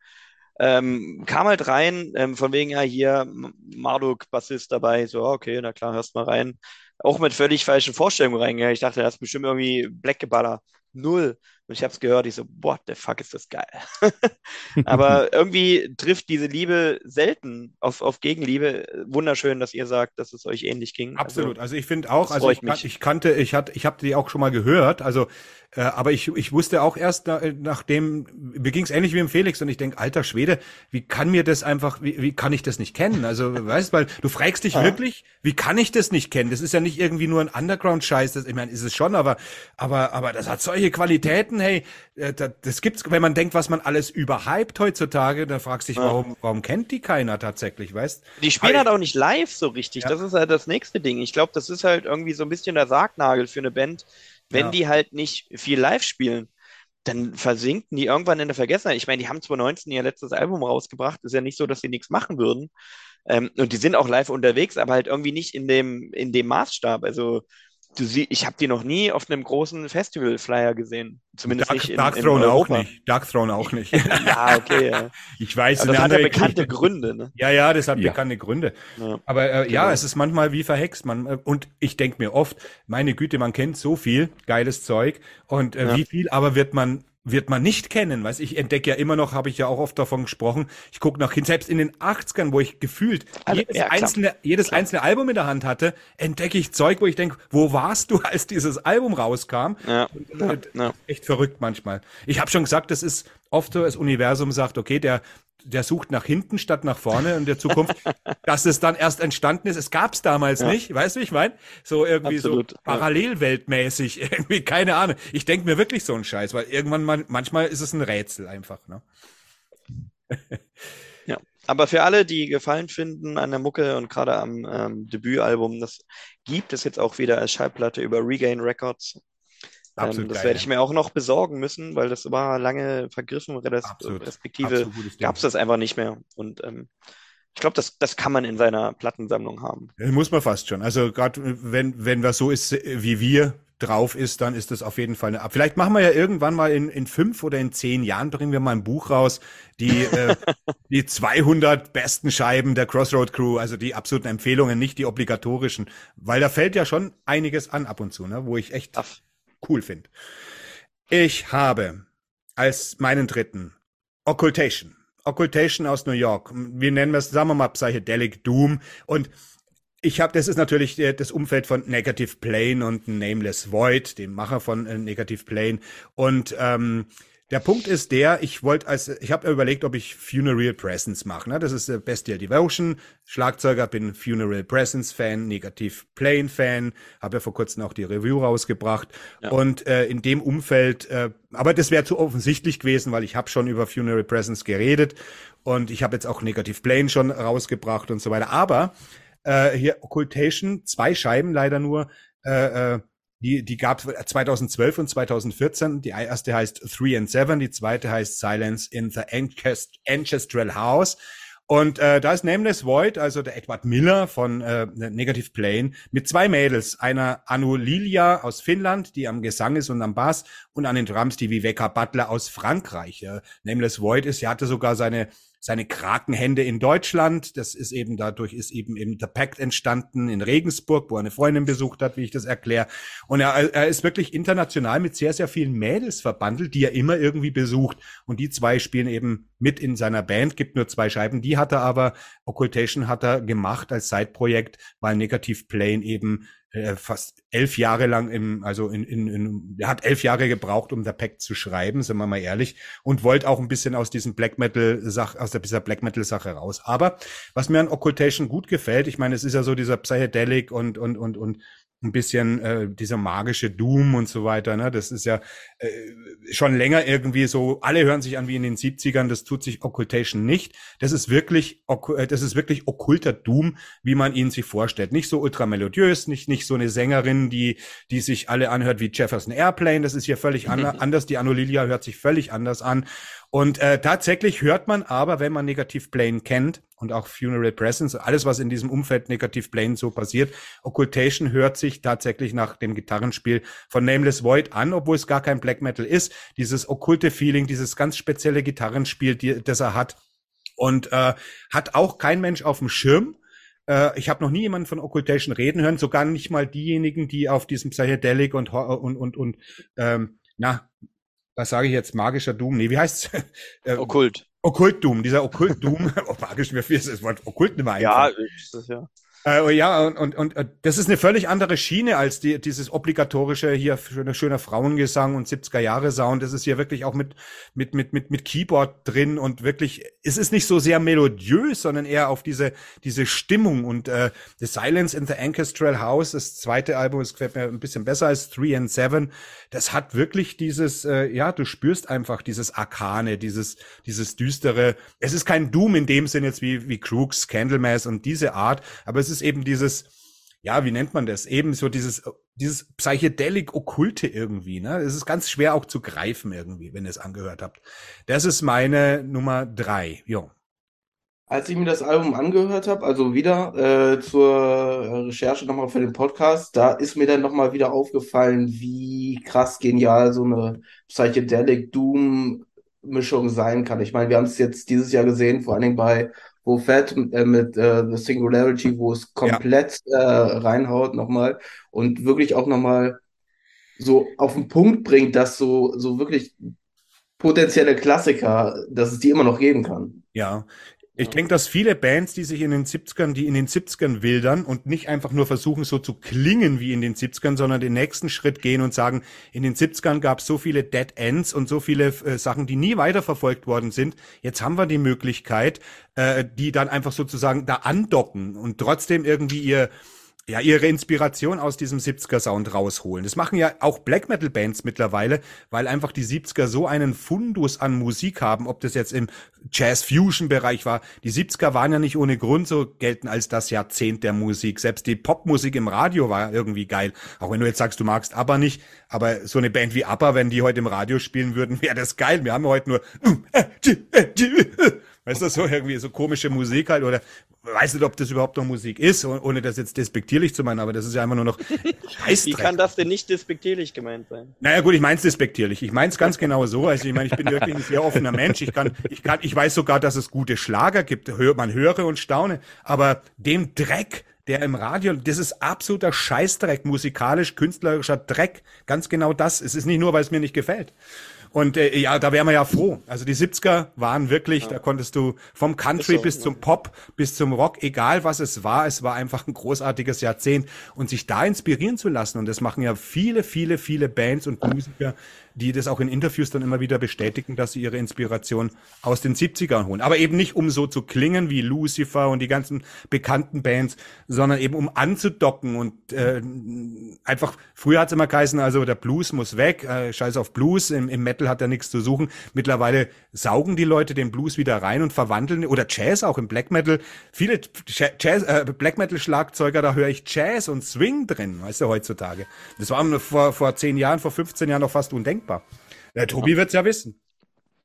Ähm, kam halt rein, ähm, von wegen, ja, hier M- Marduk, Bassist dabei, so, okay, na klar, hörst mal rein. Auch mit völlig falschen Vorstellungen reingegangen. Ich dachte, das ist bestimmt irgendwie Blackgeballer. Null. Und ich habe es gehört, ich so, what the fuck ist das geil. Aber irgendwie trifft diese Liebe selten auf, auf Gegenliebe. Wunderschön, dass ihr sagt, dass es euch ähnlich ging. Absolut. Also, Also ich finde auch, also ich, kan ich kannte, ich hatte, ich habe die auch schon mal gehört, also äh, aber ich, ich wusste auch erst na, nachdem, mir ging's ähnlich wie im Felix und ich denk, alter Schwede, wie kann mir das einfach, wie, wie kann ich das nicht kennen? Also weißt, weil du fragst dich Ja. wirklich, wie kann ich das nicht kennen? Das ist ja nicht irgendwie nur ein Underground-Scheiß, ich meine, ist es schon, aber aber aber das hat solche Qualitäten, hey, äh, das, gibt's, wenn man denkt, was man alles überhypt heutzutage, dann fragst du dich, warum warum kennt die keiner tatsächlich, weißt? Die spielen halt auch nicht live so richtig. Ja. Das ist halt das nächste Ding. Ich glaube, das ist halt irgendwie so ein bisschen der Sargnagel für eine Band. Wenn Ja. die halt nicht viel live spielen, dann versinken die irgendwann in der Vergessenheit. Ich meine, die haben 2019 ihr letztes Album rausgebracht. Ist ja nicht so, dass sie nichts machen würden. Ähm, und die sind auch live unterwegs, aber halt irgendwie nicht in dem, in dem Maßstab. Also, du sie, ich habe die noch nie auf einem großen Festival-Flyer gesehen. Zumindest Dark, nicht in, Dark in Throne auch Europa. nicht. Dark Throne auch nicht. Ja, okay. Ja. Ich weiß, Aber das hat ja bekannte Geschichte. Gründe. Ne? Ja, ja, das hat Ja. bekannte Gründe. Ja. Aber äh, ja, Genau. es ist manchmal wie verhext. Man, äh, und ich denke mir oft, meine Güte, man kennt so viel geiles Zeug und äh, Ja. wie viel aber wird man wird man nicht kennen, weißt ich entdecke ja immer noch, habe ich ja auch oft davon gesprochen. Ich gucke nach hin, selbst in den 80ern, wo ich gefühlt Also, jedes ja, einzelne jedes einzelne Album in der Hand hatte, entdecke ich Zeug, wo ich denke, wo warst du, als dieses Album rauskam? Ja. Und, äh, Ja. echt verrückt manchmal. Ich habe schon gesagt, das ist oft so, das Universum sagt, okay, der, der sucht nach hinten statt nach vorne in der Zukunft, dass es dann erst entstanden ist. Es gab es damals Ja. nicht, weißt du, ich meine? So irgendwie Absolut, so parallelweltmäßig, irgendwie, keine Ahnung. Ich denke mir wirklich so einen Scheiß, weil irgendwann mal, manchmal ist es ein Rätsel einfach, ne? Ja, aber für alle, die Gefallen finden an der Mucke und gerade am ähm, Debütalbum, das gibt es jetzt auch wieder als Schallplatte über Regain Records. Absolut Ähm, das geil, werde ich mir auch noch besorgen müssen, weil das war lange vergriffen, respektive gab es das einfach nicht mehr. Und ähm, ich glaube, das, das kann man in seiner Plattensammlung haben. Muss man fast schon. Also gerade wenn, wenn was so ist, äh, wie wir drauf ist, dann ist das auf jeden Fall eine Ab. Vielleicht machen wir ja irgendwann mal in, in fünf oder in zehn Jahren bringen wir mal ein Buch raus, die, äh, die 200 besten Scheiben der Crossroad Crew, also die absoluten Empfehlungen, nicht die obligatorischen, weil da fällt ja schon einiges an ab und zu, ne, wo ich echt Aff. Cool finde. Ich habe als meinen dritten Occultation. Occultation aus New York. Wir nennen es, sagen wir mal, Psychedelic Doom. Und ich habe, das ist natürlich der, das Umfeld von Negative Plane und Nameless Void, dem Macher von äh, Negative Plane. Und ähm, der Punkt ist der, ich wollte als, ich habe überlegt, ob ich Funeral Presence mache. Ne? Das ist äh, Bestial Devotion, Schlagzeuger, bin Funeral Presence Fan, Negative Plane Fan, habe ja vor kurzem auch die Review rausgebracht. Ja. Und äh, in dem Umfeld, äh, aber das wäre zu offensichtlich gewesen, weil ich habe schon über Funeral Presence geredet und ich habe jetzt auch Negative Plane schon rausgebracht und so weiter. Aber äh, hier Occultation, zwei Scheiben leider nur, äh, äh, die, die gab es 2012 und 2014. Die erste heißt Three and Seven, die zweite heißt Silence in the Ancest Ancestral House. Und äh, da ist Nameless Void, also der Edward Miller von äh, Negative Plane, mit zwei Mädels. Einer Anu Lilia aus Finnland, die am Gesang ist und am Bass, und an den Drums die Viveka Butler aus Frankreich. Äh, Nameless Void ist, sie hatte sogar seine seine Krakenhände in Deutschland. Das ist eben dadurch ist eben eben The Pact entstanden in Regensburg, wo er eine Freundin besucht hat, wie ich das erkläre. Und er, er ist wirklich international mit sehr, sehr vielen Mädels verbandelt, die er immer irgendwie besucht. Und die zwei spielen eben mit in seiner Band, gibt nur zwei Scheiben. Die hat er aber, Occultation hat er gemacht als Side-Projekt, weil Negative Plane eben äh, fast elf Jahre lang im, also in, in, in, er hat elf Jahre gebraucht, um der Pact zu schreiben, sind wir mal ehrlich, und wollte auch ein bisschen aus diesem Black Metal Sach, aus der, dieser Black Metal Sache raus. Aber was mir an Occultation gut gefällt, ich meine, es ist ja so dieser Psychedelic und, und, und, und ein bisschen äh, dieser magische Doom und so weiter. Ne? Das ist ja äh, schon länger irgendwie so, alle hören sich an wie in den 70ern, das tut sich Occultation nicht. Das ist wirklich, äh, das ist wirklich okkulter Doom, wie man ihn sich vorstellt. Nicht so ultramelodiös, nicht, nicht so eine Sängerin, die, die sich alle anhört wie Jefferson Airplane. Das ist hier völlig an, anders. Die Anolilia hört sich völlig anders an. Und äh, tatsächlich hört man aber, wenn man Negativ Plane kennt und auch Funeral Presence, alles, was in diesem Umfeld Negativ Plane so passiert, Occultation hört sich tatsächlich nach dem Gitarrenspiel von Nameless Void an, obwohl es gar kein Black Metal ist. Dieses okkulte Feeling, dieses ganz spezielle Gitarrenspiel, die, das er hat. Und äh, hat auch kein Mensch auf dem Schirm. Äh, ich habe noch nie jemanden von Occultation reden hören, sogar nicht mal diejenigen, die auf diesem Psychedelic und und und, und ähm, na, was sage ich jetzt, magischer Doom? Nee, wie heißt's? äh, Okkult. Okkult Doom, dieser Okkult Doom. oh, magisch, mir ist das Wort Okkult nicht mehr einfach. Ja, ist das ja. Äh, oh ja, und, und, und äh, das ist eine völlig andere Schiene als die, dieses obligatorische hier schöner, schöner Frauengesang und 70er Jahre Sound. Das ist hier wirklich auch mit, mit, mit, mit, mit Keyboard drin und wirklich, es ist nicht so sehr melodiös, sondern eher auf diese, diese Stimmung und äh, The Silence in the Ancestral House, das zweite Album, das gefällt mir ein bisschen besser als Three and Seven. Das hat wirklich dieses, äh, ja, du spürst einfach dieses Arkane, dieses, dieses düstere. Es ist kein Doom in dem Sinn jetzt wie, wie Crooks, Candlemass und diese Art, aber es es ist eben dieses, ja, wie nennt man das? Eben so dieses, dieses Psychedelic-Okkulte irgendwie, ne? Es ist ganz schwer auch zu greifen irgendwie, wenn ihr es angehört habt. Das ist meine Nummer drei, jo. Als ich mir das Album angehört habe, also wieder äh, zur Recherche nochmal für den Podcast, da ist mir dann nochmal wieder aufgefallen, wie krass genial so eine Psychedelic Doom Mischung sein kann. Ich meine, wir haben es jetzt dieses Jahr gesehen, vor allen Dingen bei wo Fett äh, mit äh, The Singularity, wo es komplett ja. äh, reinhaut nochmal und wirklich auch nochmal so auf den Punkt bringt, dass so, so wirklich potenzielle Klassiker, dass es die immer noch geben kann. Ja, ich denke, dass viele Bands, die sich in den 70ern, die in den 70ern wildern und nicht einfach nur versuchen, so zu klingen wie in den 70ern, sondern den nächsten Schritt gehen und sagen, in den 70ern gab es so viele Dead Ends und so viele äh, Sachen, die nie weiterverfolgt worden sind. Jetzt haben wir die Möglichkeit, äh, die dann einfach sozusagen da andocken und trotzdem irgendwie ihr ja, ihre Inspiration aus diesem 70er-Sound rausholen. Das machen ja auch Black Metal-Bands mittlerweile, weil einfach die 70er so einen Fundus an Musik haben, ob das jetzt im Jazz-Fusion-Bereich war. Die 70er waren ja nicht ohne Grund so gelten als das Jahrzehnt der Musik. Selbst die Popmusik im Radio war irgendwie geil. Auch wenn du jetzt sagst, du magst ABBA nicht, aber so eine Band wie ABBA, wenn die heute im Radio spielen würden, wäre das geil. Wir haben heute nur Weißt du, so irgendwie so komische Musik halt oder weiß nicht, ob das überhaupt noch Musik ist, ohne das jetzt despektierlich zu meinen, aber das ist ja einfach nur noch Wie kann das denn nicht despektierlich gemeint sein? Naja gut, ich meine es despektierlich. Ich meine es ganz genau so. Also ich meine, ich bin wirklich ein sehr offener Mensch. Ich kann, ich kann, ich weiß sogar, dass es gute Schlager gibt. Man höre und staune. Aber dem Dreck, der im Radio, das ist absoluter Scheißdreck, musikalisch, künstlerischer Dreck. Ganz genau das. Es ist nicht nur, weil es mir nicht gefällt. Und äh, ja, da wären wir ja froh. Also die 70er waren wirklich, ja. da konntest du vom Country so, bis ja. zum Pop, bis zum Rock, egal was es war, es war einfach ein großartiges Jahrzehnt. Und sich da inspirieren zu lassen, und das machen ja viele, viele, viele Bands und Musiker, die das auch in Interviews dann immer wieder bestätigen, dass sie ihre Inspiration aus den 70ern holen. Aber eben nicht, um so zu klingen wie Lucifer und die ganzen bekannten Bands, sondern eben um anzudocken und äh, einfach, früher hat es immer geheißen, also der Blues muss weg, äh, scheiß auf Blues, im, im Metal hat er nichts zu suchen. Mittlerweile saugen die Leute den Blues wieder rein und verwandeln, oder Jazz auch im Black Metal. Viele Jazz, äh, Black Metal Schlagzeuger, da höre ich Jazz und Swing drin, weißt du, heutzutage. Das war vor, vor zehn Jahren, vor 15 Jahren noch fast undenkbar dankbar. Der Tobi wird es ja wissen.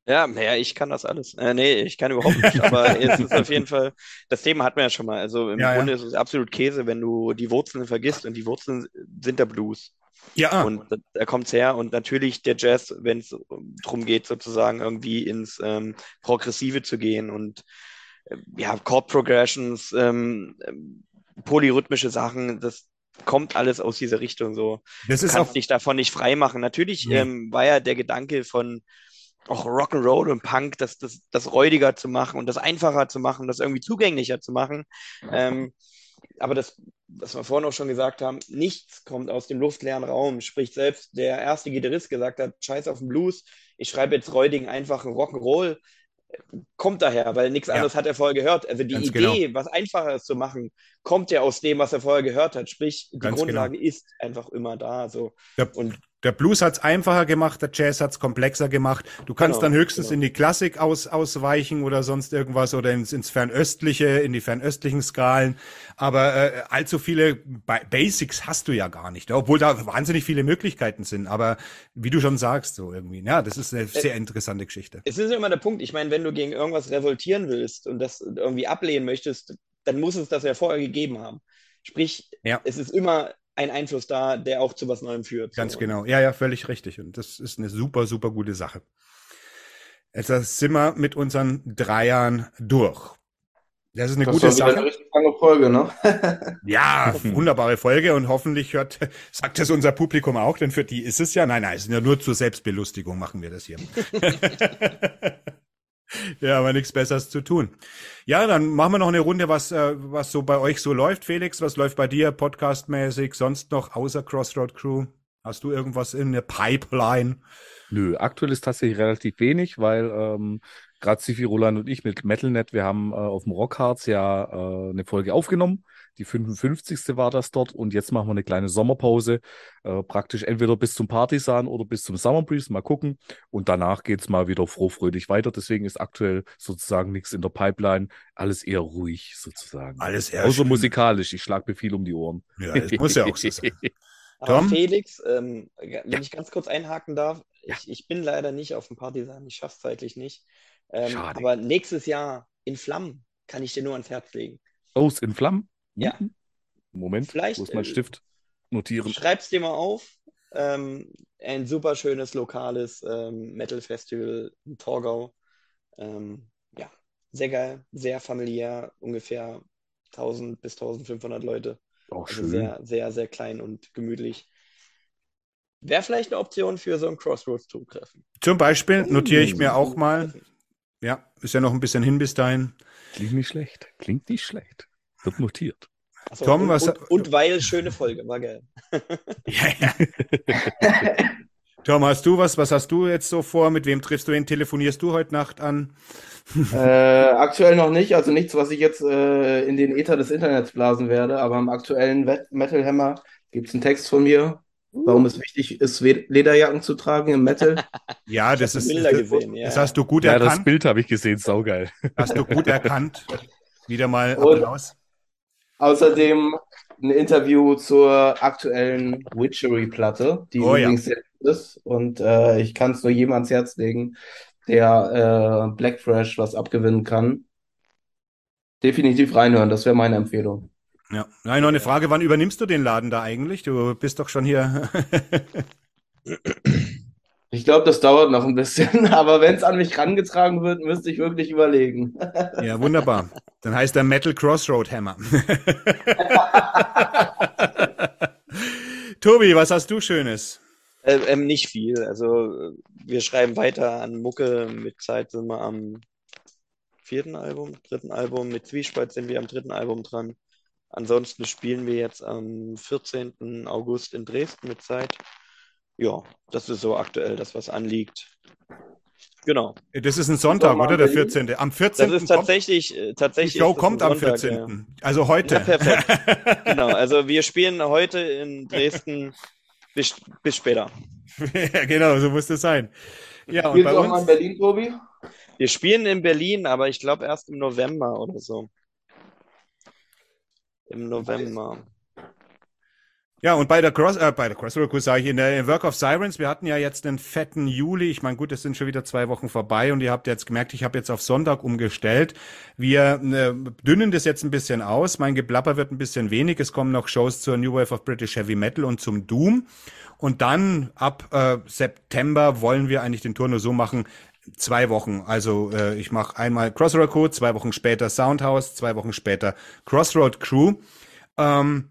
Ja, naja, ich kann das alles. Äh, nee, ich kann überhaupt nicht, aber jetzt ist auf jeden Fall, das Thema hatten wir ja schon mal. Also im ja, Grunde ja. ist es absolut Käse, wenn du die Wurzeln vergisst und die Wurzeln sind der Blues. Ja. Und da, da kommt es her und natürlich der Jazz, wenn es darum geht, sozusagen irgendwie ins ähm, Progressive zu gehen und äh, ja, Chord Progressions, ähm, ähm, polyrhythmische Sachen, das, kommt alles aus dieser Richtung so. Das ist auch dich davon nicht frei machen. Natürlich nee. ähm, war ja der Gedanke von auch Rock'n'Roll und Punk, das, das, das räudiger zu machen und das einfacher zu machen, das irgendwie zugänglicher zu machen. Ähm, aber das, was wir vorhin auch schon gesagt haben, nichts kommt aus dem luftleeren Raum. Sprich, selbst der erste Gitarrist gesagt hat, scheiß auf den Blues, ich schreibe jetzt räudigen, einfachen Rock'n'Roll kommt daher, weil nichts Ja. anderes hat er vorher gehört. Also die Ganz Idee, was einfacher ist zu machen, kommt ja aus dem, was er vorher gehört hat. Sprich, die Ganz Grundlage ist einfach immer da. So. Der, Und der Blues hat's einfacher gemacht, der Jazz hat's komplexer gemacht. Du kannst Genau, dann höchstens genau. in die Klassik aus, ausweichen oder sonst irgendwas oder ins, ins Fernöstliche, in die fernöstlichen Skalen. Aber äh, allzu viele ba Basics hast du ja gar nicht, obwohl da wahnsinnig viele Möglichkeiten sind. Aber wie du schon sagst, so irgendwie, ja, das ist Äh, eine sehr interessante Geschichte. es ist immer der Punkt, ich meine, wenn du gegen irgendwas revoltieren willst und das irgendwie ablehnen möchtest, dann muss es das ja vorher gegeben haben. Sprich, Ja. es ist immer ein Einfluss da, der auch zu was Neuem führt. Ganz so. genau. Ja, ja, völlig richtig. Und das ist eine super, super gute Sache. Jetzt sind wir mit unseren Dreiern durch. Das ist eine Das gute eine Sache. richtig lange Folge, ne? Ja, wunderbare Folge und hoffentlich hört, sagt das unser Publikum auch, denn für die ist es ja, nein, nein, es ist ja nur zur Selbstbelustigung machen wir das hier. ja, aber nichts Besseres zu tun. Ja, dann machen wir noch eine Runde, was, äh, was so bei euch so läuft, Felix. Was läuft bei dir podcastmäßig, sonst noch außer Crossroad Crew? Hast du irgendwas in der Pipeline? Nö, aktuell ist tatsächlich relativ wenig, weil ähm, gerade Sifi, Roland und ich mit MetalNet, wir haben äh, auf dem Rockharz ja äh, eine Folge aufgenommen. Die 55. war das dort und jetzt machen wir eine kleine Sommerpause. Äh, praktisch entweder bis zum Partisan oder bis zum Summer Breeze, mal gucken. Und danach geht's mal wieder frohfröhlich weiter. Deswegen ist aktuell sozusagen nichts in der Pipeline. Alles eher ruhig sozusagen. Alles eher Außer schön. musikalisch. Ich schlag mir viel um die Ohren. Ja, das muss ja auch so sein. Aber Tom? Felix, ähm, wenn Ja. ich ganz kurz einhaken darf, ich, ich bin leider nicht auf dem Partisan, ich schaff's zeitlich nicht. Ähm, Schade. aber nächstes Jahr in Flammen kann ich dir nur ans Herz legen. Aus in Flammen? Ja. Moment, Vielleicht, wo ist mein äh, Stift? Notieren. Schreib's dir mal auf. Ähm, ein super schönes lokales ähm, Metal-Festival in Torgau. Ähm, ja, sehr geil, sehr familiär, ungefähr 1000 bis 1500 Leute. Oh, Also schön. sehr, sehr, sehr klein und gemütlich. Wäre vielleicht eine Option für so ein Crossroads-Zugtreffen. Zum Beispiel notiere ich mir auch mal, ja, ist ja noch ein bisschen hin bis dahin. Klingt nicht schlecht. Klingt nicht schlecht. Wird notiert. Achso, Tom, und, was- und, und weil schöne Folge, war geil. Ja, ja. Tom, hast du was? Was hast du jetzt so vor? Mit wem triffst du ihn? Telefonierst du heute Nacht an? Äh, aktuell noch nicht, also nichts, was ich jetzt äh, in den Äther des Internets blasen werde, aber im aktuellen Wet- Metal Hammer gibt es einen Text von mir, warum es wichtig ist, Lederjacken zu tragen im Metal. Ja, das ist, Bilder das, gesehen, ja. das hast du gut Ja, das erkannt. Bild habe ich gesehen. Saugeil. Hast du gut erkannt. Wieder mal Und- Applaus. Außerdem ein Interview zur aktuellen Witchery-Platte, die Oh ja. übrigens sehr gut ist. Und äh, ich kann es nur jedem ans Herz legen, der äh, Black Fresh was abgewinnen kann. Definitiv reinhören, das wäre meine Empfehlung. Ja. Nein, noch eine Frage. Wann übernimmst du den Laden da eigentlich? Du bist doch schon hier. Ich glaube, das dauert noch ein bisschen, aber wenn es an mich rangetragen wird, müsste ich wirklich überlegen. ja, wunderbar. Dann heißt der Metal Crossroad Hammer. Tobi, was hast du Schönes? Äh, ähm, nicht viel. Also wir schreiben weiter an Mucke. Mit Zeit sind wir am vierten Album, dritten Album. Mit Zwiespalt sind wir am dritten Album dran. Ansonsten spielen wir jetzt am 14. August in Dresden mit Zeit. Ja, das ist so aktuell das, was anliegt. Genau. Das ist ein Sonntag, oder? Der Berlin. 14. Am Das 14. ist kommt, tatsächlich, äh, die tatsächlich Show ist das kommt am Sonntag, 14. Also heute. Ja, perfekt. Genau, also wir spielen heute in Dresden bis, bis später. ja, genau, so muss das sein. Ja, und Spielst bei du auch mal in uns. Berlin, Tobi? Wir spielen in Berlin, aber ich glaube erst im November oder so. Im November. Ja, und bei der Cross, äh, bei der Crossroad Cruise sage ich, in der Work of Sirens, wir hatten ja jetzt einen fetten Juli. Ich meine, gut, es sind schon wieder zwei Wochen vorbei und ihr habt jetzt gemerkt, ich habe jetzt auf Sonntag umgestellt. Wir äh, dünnen das jetzt ein bisschen aus. Mein Geplapper wird ein bisschen wenig. Es kommen noch Shows zur New Wave of British Heavy Metal und zum Doom. Und dann ab äh, September wollen wir eigentlich den Tour nur so machen, zwei Wochen. Also äh, ich mache einmal Crossroad Crew, zwei Wochen später Soundhouse, zwei Wochen später Crossroad Crew. Ähm,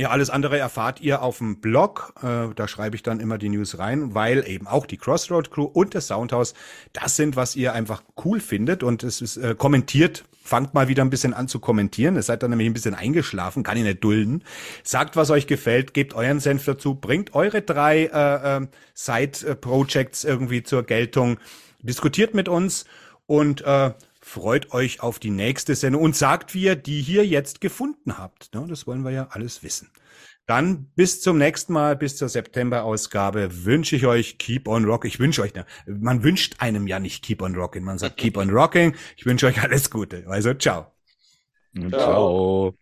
ja, alles andere erfahrt ihr auf dem Blog. Äh, da schreibe ich dann immer die News rein, weil eben auch die Crossroad Crew und das Soundhouse das sind, was ihr einfach cool findet. Und es ist äh, kommentiert. Fangt mal wieder ein bisschen an zu kommentieren. Ihr seid dann nämlich ein bisschen eingeschlafen, kann ich nicht dulden. Sagt, was euch gefällt, gebt euren Senf dazu, bringt eure drei äh, äh, Side-Projects irgendwie zur Geltung, diskutiert mit uns. und äh, freut euch auf die nächste Sendung und sagt, wie ihr die hier jetzt gefunden habt. Ne? Das wollen wir ja alles wissen. Dann bis zum nächsten Mal, bis zur September-Ausgabe wünsche ich euch Keep on Rock. Ich wünsche euch, ne, man wünscht einem ja nicht Keep on Rocking, man sagt Keep on Rocking. Ich wünsche euch alles Gute. Also ciao. ciao. ciao.